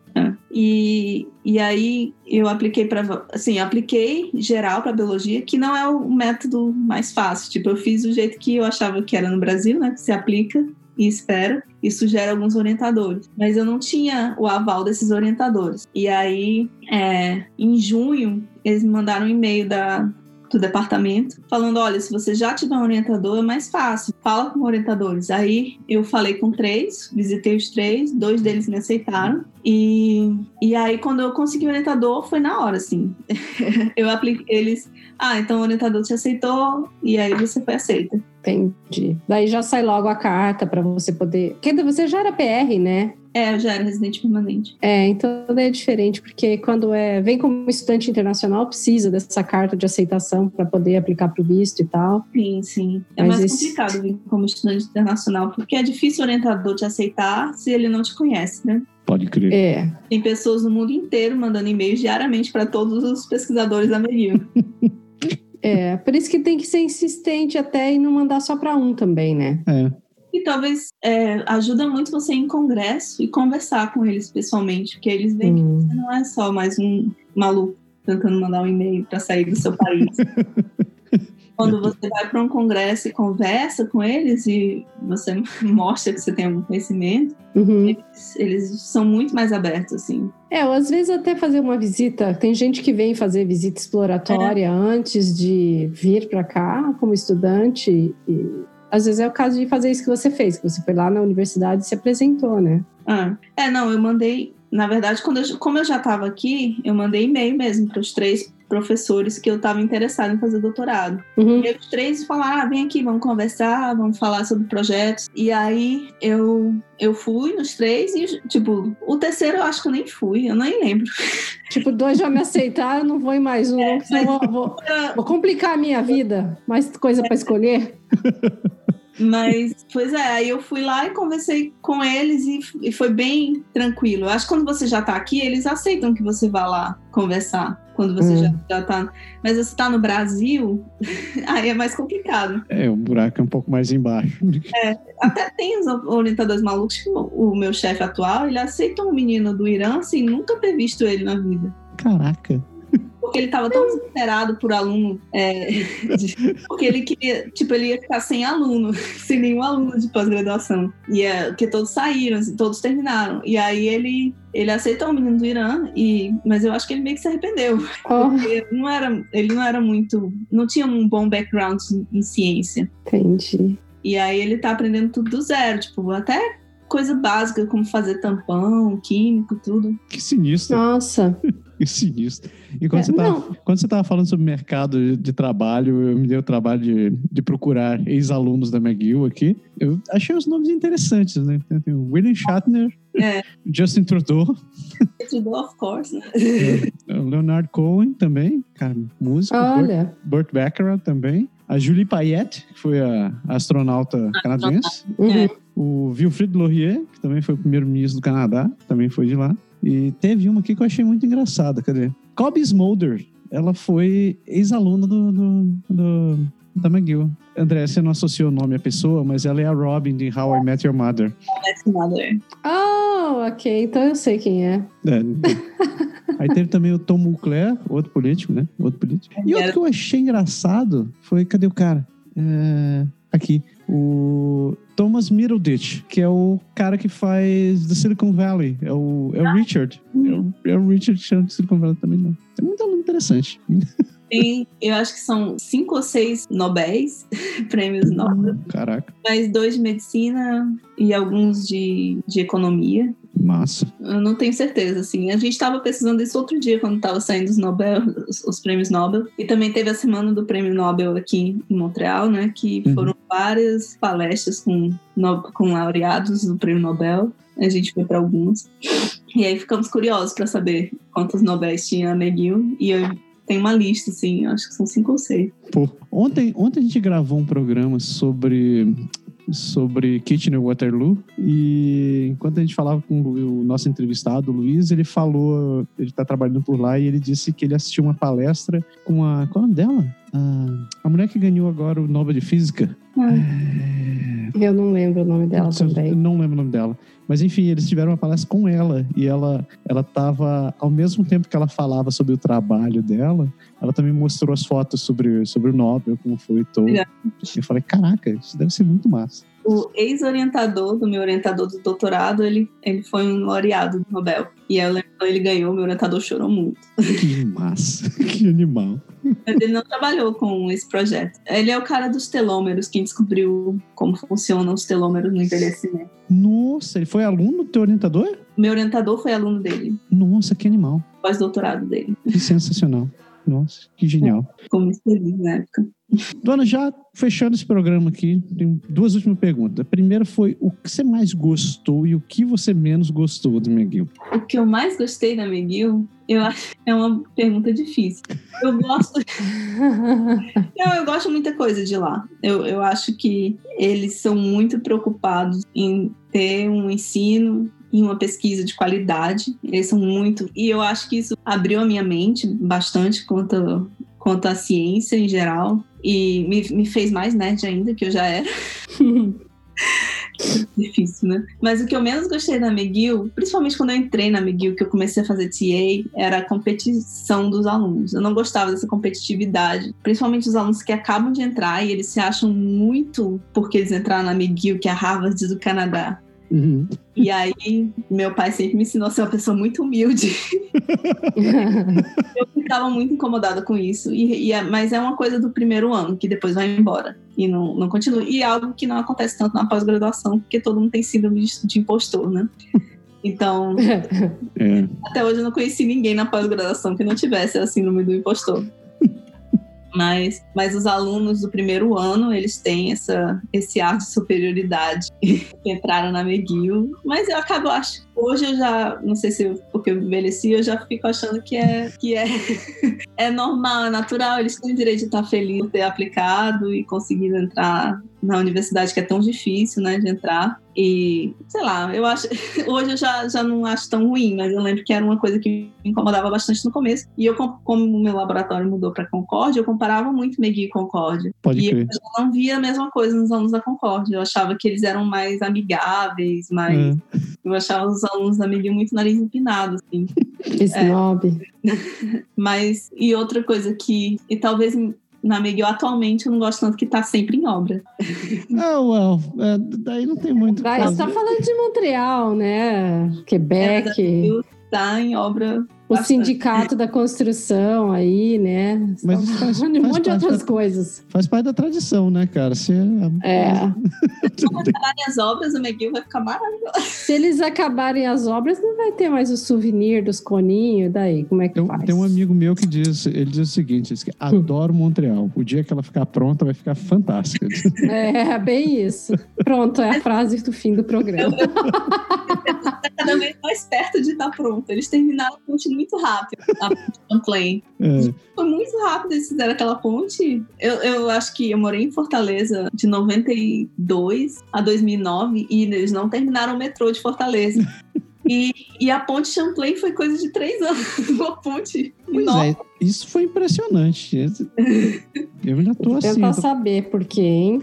E, e aí eu apliquei para, assim, apliquei geral para biologia, que não é o método mais fácil. Tipo, eu fiz do jeito que eu achava que era no Brasil, né? Que se aplica e espera. Isso gera alguns orientadores. Mas eu não tinha o aval desses orientadores. E aí, é, em junho, eles me mandaram um e-mail da, do departamento, falando: olha, se você já tiver um orientador, é mais fácil, fala com orientadores. Aí eu falei com três, visitei os três, dois deles me aceitaram. E, e aí, quando eu consegui o orientador, foi na hora, assim. eu apliquei eles. Ah, então o orientador te aceitou e aí você foi aceita. entendi. Daí já sai logo a carta para você poder. Porque você já era PR, né? É, eu já era residente permanente. É, então é diferente, porque quando é vem como estudante internacional, precisa dessa carta de aceitação para poder aplicar para o visto e tal. Sim, sim. É Mas mais esse- complicado vir como estudante internacional, porque é difícil o orientador te aceitar se ele não te conhece, né? Pode crer. É, Tem pessoas no mundo inteiro mandando e-mails diariamente para todos os pesquisadores da Meril. é. Por isso que tem que ser insistente até e não mandar só para um também, né? É. E talvez é, ajuda muito você ir em congresso e conversar com eles pessoalmente, porque eles veem que você não é só mais um maluco tentando mandar um e-mail para sair do seu país. Quando você vai para um congresso e conversa com eles e você mostra que você tem algum conhecimento, Uhum. eles, eles são muito mais abertos, assim. É, ou às vezes até fazer uma visita. Tem gente que vem fazer visita exploratória antes de vir para cá como estudante e, às vezes é o caso de fazer isso que você fez, que você foi lá na universidade e se apresentou, né? Ah, é, não, eu mandei. Na verdade, quando eu, como eu já estava aqui, eu mandei e-mail mesmo para os três professores que eu estava interessada em fazer doutorado. Uhum. E os três falaram: ah, vem aqui, vamos conversar, vamos falar sobre projetos. E aí eu, eu fui nos três e, tipo, o terceiro eu acho que eu nem fui, eu nem lembro. Tipo, dois já me aceitaram, não vou em mais um, É, senão vou, vou, vou complicar a minha vida. Mais coisa para escolher. Mas, pois é, aí eu fui lá e conversei com eles e, e foi bem tranquilo. Eu acho que quando você já tá aqui, eles aceitam que você vá lá conversar. Quando você Hum. já, já tá. Mas você tá no Brasil, aí é mais complicado. É, o buraco é um pouco mais embaixo. Até tem os orientadores malucos, o o meu chefe atual, ele aceitou um menino do Irã sem nunca ter visto ele na vida. Caraca. Porque ele estava tão desesperado por aluno, é, de- porque ele queria, tipo, ele ia ficar sem aluno, sem nenhum aluno de pós-graduação. E é, porque todos saíram, assim, todos terminaram. E aí ele, ele aceitou o menino do Irã, e, mas eu acho que ele meio que se arrependeu. Oh, Porque não era, ele não era muito, não tinha um bom background em ciência. entendi. E aí ele tá aprendendo tudo do zero, tipo, até coisa básica como fazer tampão, químico, tudo. Que sinistro. Nossa. Sinistro. E quando, É, você tava, não. quando você tava falando sobre mercado de, trabalho, eu me dei o trabalho de, de procurar ex-alunos da McGill aqui. Eu achei os nomes interessantes, né? Tem, o William Shatner, É. Justin Trudeau, Tudo, of course, né? o Leonard Cohen também, cara, músico. Burt, Olha. Burt Bacharach também. A Julie Payette, que foi a astronauta canadense. Uhum. É. O Wilfrid Laurier, que também foi o primeiro-ministro do Canadá, também foi de lá. E teve uma aqui que eu achei muito engraçada, cadê? Cobb Smolder, ela foi ex-aluna do, do, do- da McGill. André, você não associou o nome à pessoa, mas ela é a Robin de How I Met Your Mother. Mother. Oh, ok. Então eu sei quem é. É, então. Aí teve também o Tom Mulcler, outro político, né? Outro político. E outro que eu achei engraçado foi, cadê o cara? É, aqui, o Thomas Middleditch, que é o cara que faz The Silicon Valley. É o, é o Richard. É o, é o Richard Chan do Silicon Valley também, não. É muito aluno interessante. Tem, eu acho que são cinco ou seis Nobéis, prêmios Nobel, Caraca, mais dois de medicina e alguns de, de economia. massa. Eu não tenho certeza, assim. A gente estava pesquisando isso outro dia, quando estava saindo os Nobel, os, os prêmios Nobel. E também teve a semana do prêmio Nobel aqui em Montreal, né? Que Uhum. foram várias palestras com, no- com laureados do prêmio Nobel. A gente foi para algumas. E aí ficamos curiosos para saber quantos Nobéis tinha a McGill. E eu tenho uma lista, assim, acho que são cinco ou seis. Pô, ontem, ontem a gente gravou um programa sobre sobre Kitchener Waterloo e enquanto a gente falava com o nosso entrevistado, o Luiz, ele falou, ele tá trabalhando por lá e ele disse que ele assistiu uma palestra com a, qual é o nome dela? Ah, a mulher que ganhou agora o Nobel de Física. Eu não lembro o nome dela eu também. não lembro o nome dela. Mas enfim, eles tiveram uma palestra com ela e ela ela tava ao mesmo tempo que ela falava sobre o trabalho dela, ela também mostrou as fotos sobre sobre o Nobel, como foi todo. Eu falei, caraca, isso deve ser muito massa. O ex-orientador do meu orientador do doutorado, ele, ele foi um laureado do Nobel. E aí ele ganhou, meu orientador chorou muito. Que massa, que animal. Mas ele não trabalhou com esse projeto. Ele é o cara dos telômeros, quem descobriu como funcionam os telômeros no envelhecimento. Nossa, ele foi aluno do teu orientador? Meu orientador foi aluno dele, Nossa, que animal. pós-doutorado dele. Que sensacional. Nossa, que genial. Ficou muito feliz na época. Dona, já fechando esse programa aqui, tem duas últimas perguntas. A primeira foi o que você mais gostou e o que você menos gostou do McGill? O que eu mais gostei da McGill, eu acho é uma pergunta difícil. Eu gosto Não, eu gosto muita coisa de lá. Eu, eu acho que eles são muito preocupados em ter um ensino e uma pesquisa de qualidade. Eles são muito. E eu acho que isso abriu a minha mente bastante quanto, quanto à ciência em geral. E me, me fez mais nerd ainda, que eu já era. Difícil, né? Mas o que eu menos gostei da McGill, principalmente quando eu entrei na McGill, que eu comecei a fazer TA, era a competição dos alunos. Eu não gostava dessa competitividade. Principalmente os alunos que acabam de entrar e eles se acham muito porque eles entraram na McGill, que é a Harvard do Canadá. Uhum. E aí, meu pai sempre me ensinou a ser uma pessoa muito humilde. eu ficava muito incomodada com isso. E, e é, mas é uma coisa do primeiro ano, que depois vai embora. E não, não continua. E é algo que não acontece tanto na pós-graduação, porque todo mundo tem síndrome de, de impostor, né? Então, É. até hoje eu não conheci ninguém na pós-graduação que não tivesse a síndrome do impostor. Mas, mas os alunos do primeiro ano, eles têm essa, esse ar de superioridade que entraram na McGill. Mas eu acabo, acho, hoje eu já, não sei se eu, porque eu envelheci, eu já fico achando que é, que é, é normal, é natural. Eles têm o direito de estar felizes de ter aplicado e conseguido entrar na universidade que é tão difícil, né, de entrar. E, sei lá, eu acho. Hoje eu já, já não acho tão ruim, mas eu lembro que era uma coisa que me incomodava bastante no começo. E eu, com- como o meu laboratório mudou para Concórdia, eu comparava muito McGill e Concórdia. Pode E eu crer. já não via a mesma coisa nos alunos da Concórdia. Eu achava que eles eram mais amigáveis, mais. É. Eu achava os alunos da McGill muito nariz empinado, assim. Snob. Mas, e outra coisa que, e talvez na McGill atualmente eu não gosto tanto que tá sempre em obra. Ah, well, é, daí não tem muito. Daí você tá falando de Montreal, né? É, Quebec, Tá em obra. O bastante. sindicato da construção aí, né? Mas isso faz- um monte de parte outras da- coisas. Faz parte da tradição, né, cara? Você, É. Quando acabarem as obras, a McGill vai ficar maravilhosa. Se eles acabarem as obras, não vai ter mais o souvenir dos coninhos, daí como é que Tem, faz? tem um amigo meu que diz, ele diz o seguinte, diz que adoro Montreal. O dia que ela ficar pronta vai ficar fantástica. É, bem isso. Pronto, é a frase do fim do programa. Cada vez mais perto de estar pronta. Eles terminaram ponte muito rápido, a ponte Champlain. É, Foi muito rápido eles fizeram aquela ponte. Eu, eu acho que eu morei em Fortaleza de 92 a 2009 e eles não terminaram o metrô de Fortaleza. E, e a ponte Champlain foi coisa de três anos. Uma ponte pois nova. é, isso foi impressionante. Eu já tô assim. tentar tô- saber por quê, hein?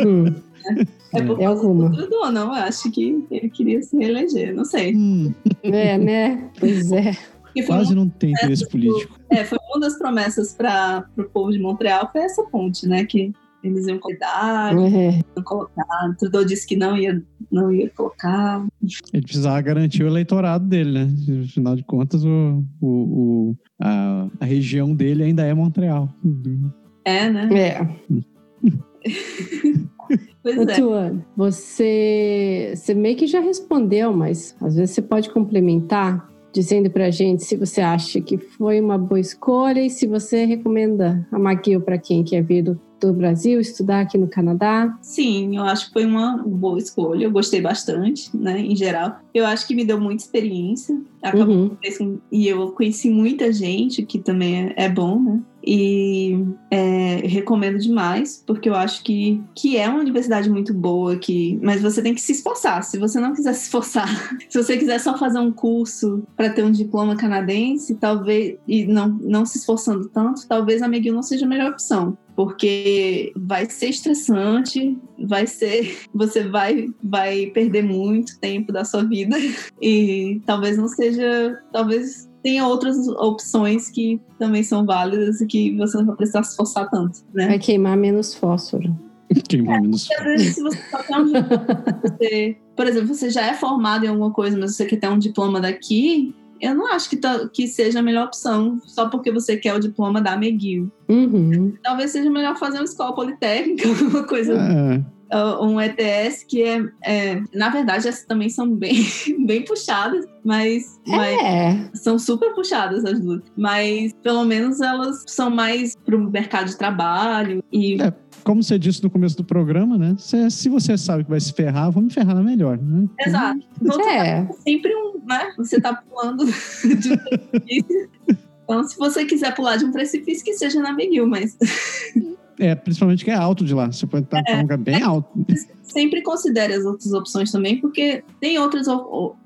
Hum, É por É causa alguma. do Trudeau, não. Eu acho que ele queria se reeleger. Não sei. Hum, é, né? Pois é. Quase não tem interesse político. é, foi uma das promessas para o povo de Montreal foi essa ponte, né? Que eles iam cuidar, É. iam colocar. Trudeau disse que não ia, não ia colocar. Ele precisava garantir o eleitorado dele, né? Afinal de contas, o, o, o- a, a região dele ainda é Montreal. É, né? É. Pois Ô, é. Tuane, você, você meio que já respondeu, mas às vezes você pode complementar dizendo pra gente se você acha que foi uma boa escolha e se você recomenda a McGill para quem quer vir do, do Brasil estudar aqui no Canadá. Sim, eu acho que foi uma boa escolha. Eu gostei bastante, né? Em geral. Eu acho que me deu muita experiência. Acabou Uhum. E eu conheci muita gente, que também é, é bom, né? E é, recomendo demais, porque eu acho que, que é uma universidade muito boa, que, mas você tem que se esforçar. Se você não quiser se esforçar, se você quiser só fazer um curso para ter um diploma canadense, talvez, e não, não se esforçando tanto, talvez a McGill não seja a melhor opção. Porque vai ser estressante, vai ser. Você vai, vai perder muito tempo da sua vida. E talvez não seja. Talvez tenha outras opções que também são válidas e que você não vai precisar se esforçar tanto, né? Vai queimar menos fósforo. Menos. Porque às vezes, se você só tem um diploma, você, por exemplo, você já é formado em alguma coisa, mas você quer ter um diploma daqui, eu não acho que, tá- que seja a melhor opção só porque você quer o diploma da McGill. Uhum. Talvez seja melhor fazer uma escola politécnica, alguma coisa É, um ETS que é, é- na verdade essas também são bem, bem puxadas, mas, mas É, são super puxadas as duas, mas pelo menos elas são mais para o mercado de trabalho e É. como você disse no começo do programa, né? Se, se você sabe que vai se ferrar, vamos ferrar na melhor, né? exato. Do outro é. lado, sempre um, né? Você tá pulando de um precipício. Então, se você quiser pular de um precipício, que seja na McGill, mas É, principalmente que é alto de lá. Você pode estar É. num lugar bem alto. sempre considere as outras opções também, porque tem outras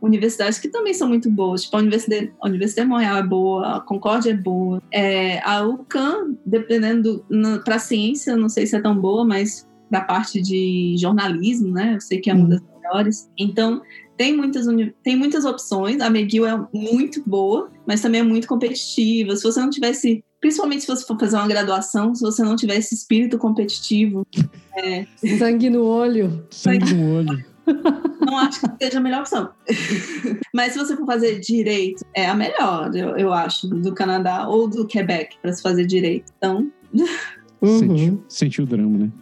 universidades que também são muito boas. Tipo, a Universidade, a Universidade de Montreal é boa, a Concórdia é boa. É, a UCAM, dependendo para ciência, não sei se é tão boa, mas da parte de jornalismo, né? Eu sei que é uma Uhum. das melhores. Então, tem muitas, tem muitas opções. A McGill é muito boa, mas também é muito competitiva. Se você não tivesse, principalmente se você for fazer uma graduação, se você não tiver esse espírito competitivo, é, Sangue no olho. Sangue no olho. Não acho que seja a melhor opção. Mas se você for fazer direito, é a melhor, eu, eu acho, do Canadá ou do Quebec para se fazer direito. Então. Uhum. Sentiu, sentiu o drama, né?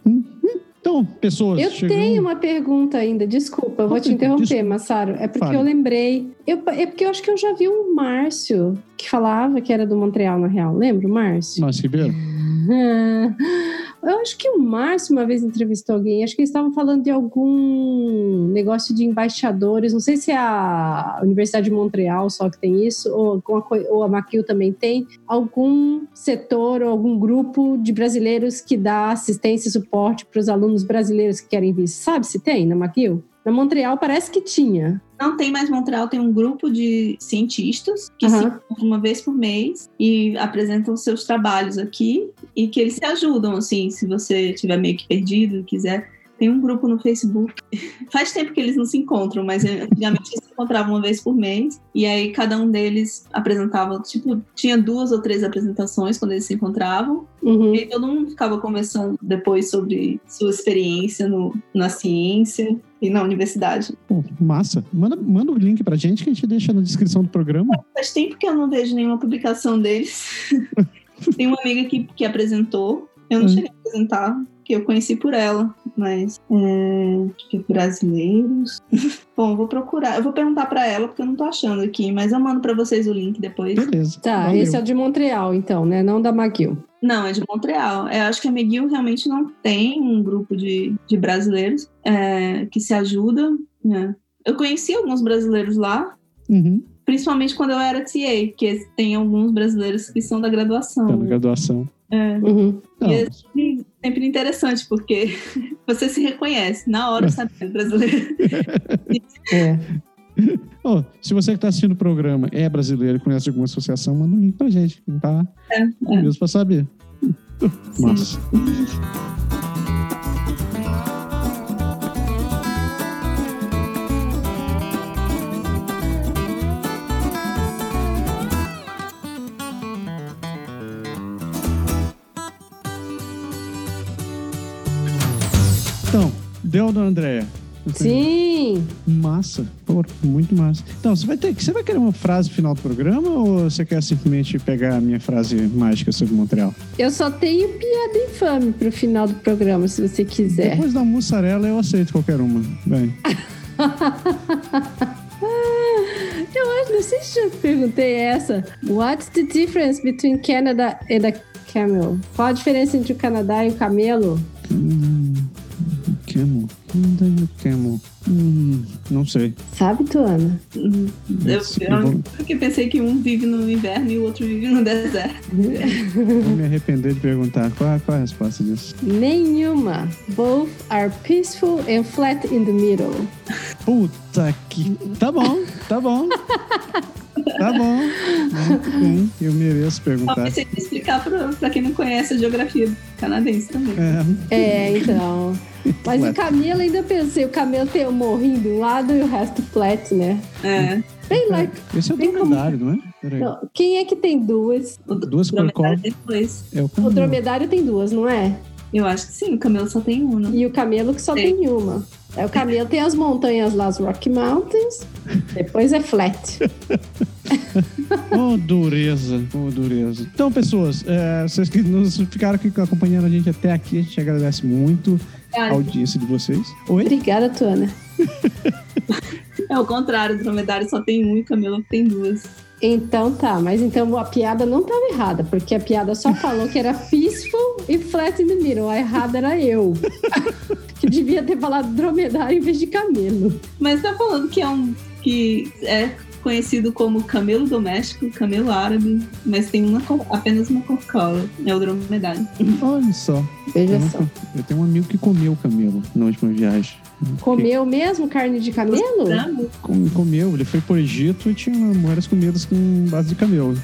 Então, pessoas. Eu tenho uma pergunta ainda, desculpa, eu vou te interromper. Massaro. É porque Fale. eu lembrei. Eu, é porque eu acho que eu já vi um Márcio que falava que era do Montreal, na real. Lembra o Márcio? Márcio Ribeiro? Eu acho que o Márcio uma vez entrevistou alguém, acho que eles estavam falando de algum negócio de embaixadores, não sei se é a Universidade de Montreal só que tem isso, ou, ou a McGill também tem, algum setor ou algum grupo de brasileiros que dá assistência e suporte para os alunos brasileiros que querem vir. Sabe se tem na McGill? Na Montreal parece que tinha. Não tem mais Montreal, tem um grupo de cientistas que uhum. se encontram uma vez por mês e apresentam seus trabalhos aqui e que eles se ajudam, assim, se você estiver meio que perdido e quiser. Tem um grupo no Facebook. Faz tempo que eles não se encontram, mas antigamente eles se encontravam uma vez por mês. E aí cada um deles apresentava, tipo, tinha duas ou três apresentações quando eles se encontravam. Uhum. E todo mundo ficava conversando depois sobre sua experiência no, na ciência e na universidade. Pô, massa. Manda, manda o link pra gente que a gente deixa na descrição do programa. Faz tempo que eu não vejo nenhuma publicação deles. Tem uma amiga que, que apresentou. Eu não hum. cheguei a apresentar, que eu conheci por ela, mas é, que brasileiros. Bom, vou procurar. Eu vou perguntar para ela porque eu não tô achando aqui, mas eu mando para vocês o link depois. Beleza. Tá, Valeu. esse é o de Montreal, então, né? Não da McGill. Não, é de Montreal. Eu acho que a McGill realmente não tem um grupo de, de brasileiros é, que se ajudam. Né? Eu conheci alguns brasileiros lá, uhum. principalmente quando eu era TA, porque tem alguns brasileiros que são da graduação. Da graduação. É. Uhum. E é sempre, sempre, interessante, porque você se reconhece na hora, sabe, brasileiro. é. Oh, se você que está assistindo o programa é brasileiro e conhece alguma associação, manda um link pra gente. Tá? É, é. Mesmo pra saber. Massa. Então, deu, dona Andréia. Sim! Massa, Pô, muito massa. Então, você vai ter você vai querer uma frase final do programa ou você quer simplesmente pegar a minha frase mágica sobre Montreal? Eu só tenho piada infame pro final do programa, se você quiser. Depois da mussarela eu aceito qualquer uma. Bem. eu acho, não sei se eu perguntei essa. What's the difference between Canada and a camel? Qual a diferença entre o Canadá e o camelo? Hum, camel. Camel. Hum, não sei. Sabe, Tuana? Hum, eu, eu, porque pensei que um vive no inverno e o outro vive no deserto. Vou me arrepender de perguntar. Qual, qual é a resposta disso? Nenhuma. Both are peaceful and flat in the middle. Puta que. Tá bom, tá bom. Tá bom. Muito bem. Eu mereço perguntar. Talvez você explicar para quem não conhece a geografia canadense também. É, é então. Mas o camelo ainda pensei, o camelo tem morrinho de um lado e o resto flat, né? É. Bem like. Esse é o dromedário, como... não é? Não, quem é que tem duas? O duas por qual? É o, o dromedário tem duas, não é? Eu acho que sim, o camelo só tem uma. E o camelo que só tem, tem uma. É, o camelo tem as montanhas lá, as Rocky Mountains, depois é flat. oh, dureza, oh, dureza. Então, pessoas, é, vocês que nos ficaram aqui acompanhando a gente até aqui, a gente agradece muito a audiência de vocês. Oi? Obrigada, Tuana. é o contrário, o dromedário só tem um e o camelo tem duas. Então tá, mas então a piada não estava errada, porque a piada só falou que era peaceful e flat in the middle. A errada era eu. que devia ter falado dromedário em vez de camelo. Mas tá falando que é um que é conhecido como camelo doméstico, camelo árabe, mas tem uma, apenas uma Coca-Cola, é o dromedário. Olha só. Veja só. Eu tenho um amigo que comeu camelo na última viagem. Comeu que... mesmo carne de camelo? comeu, ele foi pro Egito e tinha várias comidas com base de camelo.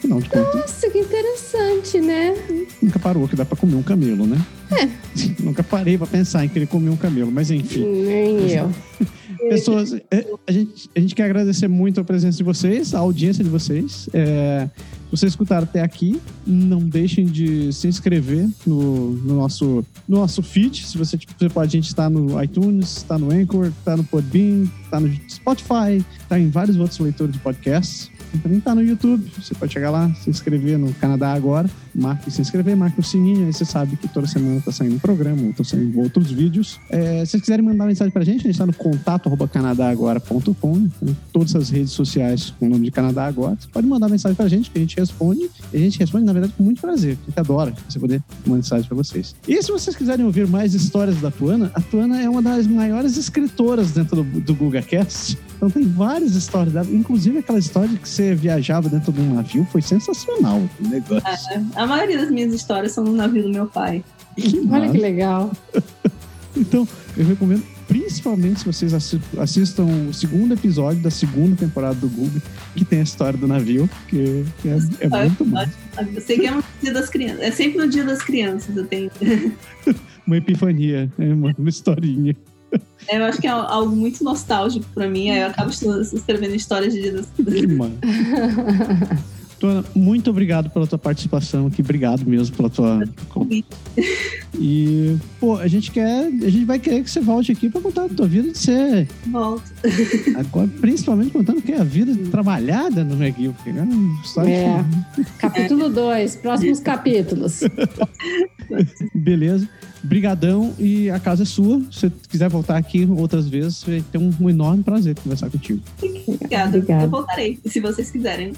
Final de contas. Nossa, que interessante, né? Nunca parou que dá pra comer um camelo, né? É. Nunca parei pra pensar em querer comer um camelo, mas enfim. Nem eu. Pessoas, é, a gente, a gente quer agradecer muito a presença de vocês, a audiência de vocês. É, vocês escutaram até aqui, não deixem de se inscrever no, no nosso, no nosso feed. Se você, tipo, você pode, a gente está no iTunes, está no Anchor, está no Podbean, está no Spotify, está em vários outros leitores de podcasts também tá no YouTube. Você pode chegar lá, se inscrever no Canadá Agora, marque se inscrever, marque o sininho, aí você sabe que toda semana tá saindo um programa, tá saindo outros vídeos. É, se vocês quiserem mandar mensagem pra gente, a gente tá no contato canadagora.com, né? todas as redes sociais com o nome de Canadá Agora. Você pode mandar mensagem pra gente que a gente responde. E a gente responde, na verdade, com muito prazer. A gente adora você poder mandar mensagem pra vocês. E se vocês quiserem ouvir mais histórias da Tuana, a Tuana é uma das maiores escritoras dentro do, do GugaCast. Então tem várias histórias dela, inclusive aquela história de que você viajava dentro de um navio, foi sensacional o negócio. É, a maioria das minhas histórias são no navio do meu pai. Que Olha que legal. então, eu recomendo, principalmente se vocês assistam o segundo episódio da segunda temporada do Google, que tem a história do navio, que é, é muito bom. Eu sei que é no dia das crianças. É sempre no dia das crianças eu tenho. uma epifania, é uma, uma historinha. É, eu acho que é algo muito nostálgico pra mim. Aí eu acabo escrevendo histórias de dias. Que mano. Tona, muito obrigado pela tua participação aqui. Obrigado mesmo pela tua. E, pô, a gente quer. A gente vai querer que você volte aqui pra contar a tua vida de ser. Volto. Agora, principalmente contando que é a vida trabalhada no McGill. É, é. Capítulo 2, próximos capítulos. Beleza. Brigadão e a casa é sua. Se você quiser voltar aqui outras vezes, vai ter um, um enorme prazer conversar contigo. Obrigada. Obrigada. Eu voltarei, se vocês quiserem.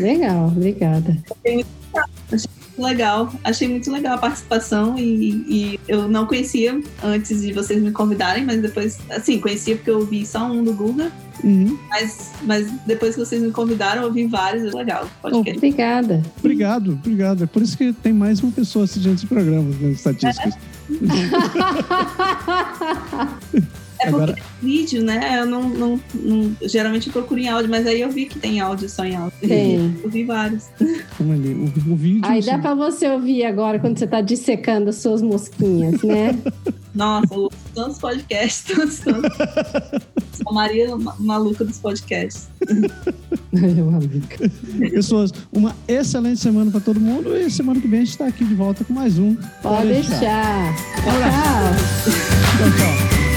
Legal, obrigada. Legal. Achei muito legal a participação e, e, eu não conhecia antes de vocês me convidarem, mas depois, assim, conhecia porque eu ouvi só um do Google. Uhum. Mas, mas depois que vocês me convidaram, eu ouvi vários. É legal. Oh, obrigada. Obrigado, obrigado. É por isso que tem mais uma pessoa assistindo esse programa nas estatísticas. É. É porque Agora... vídeo, né? Eu não, não, não, Geralmente eu procuro em áudio, mas aí eu vi que tem áudio só em áudio. Tem. Eu vi vários. O, o vídeo. Aí dá pra você ouvir agora quando você tá dissecando as suas mosquinhas, né? Nossa, tantos podcasts, tantos, tantos. Sou a Maria maluca dos podcasts. maluca. Pessoas, uma excelente semana para todo mundo e semana que vem a gente está aqui de volta com mais um. Pode, Pode deixar. deixar. Tchau.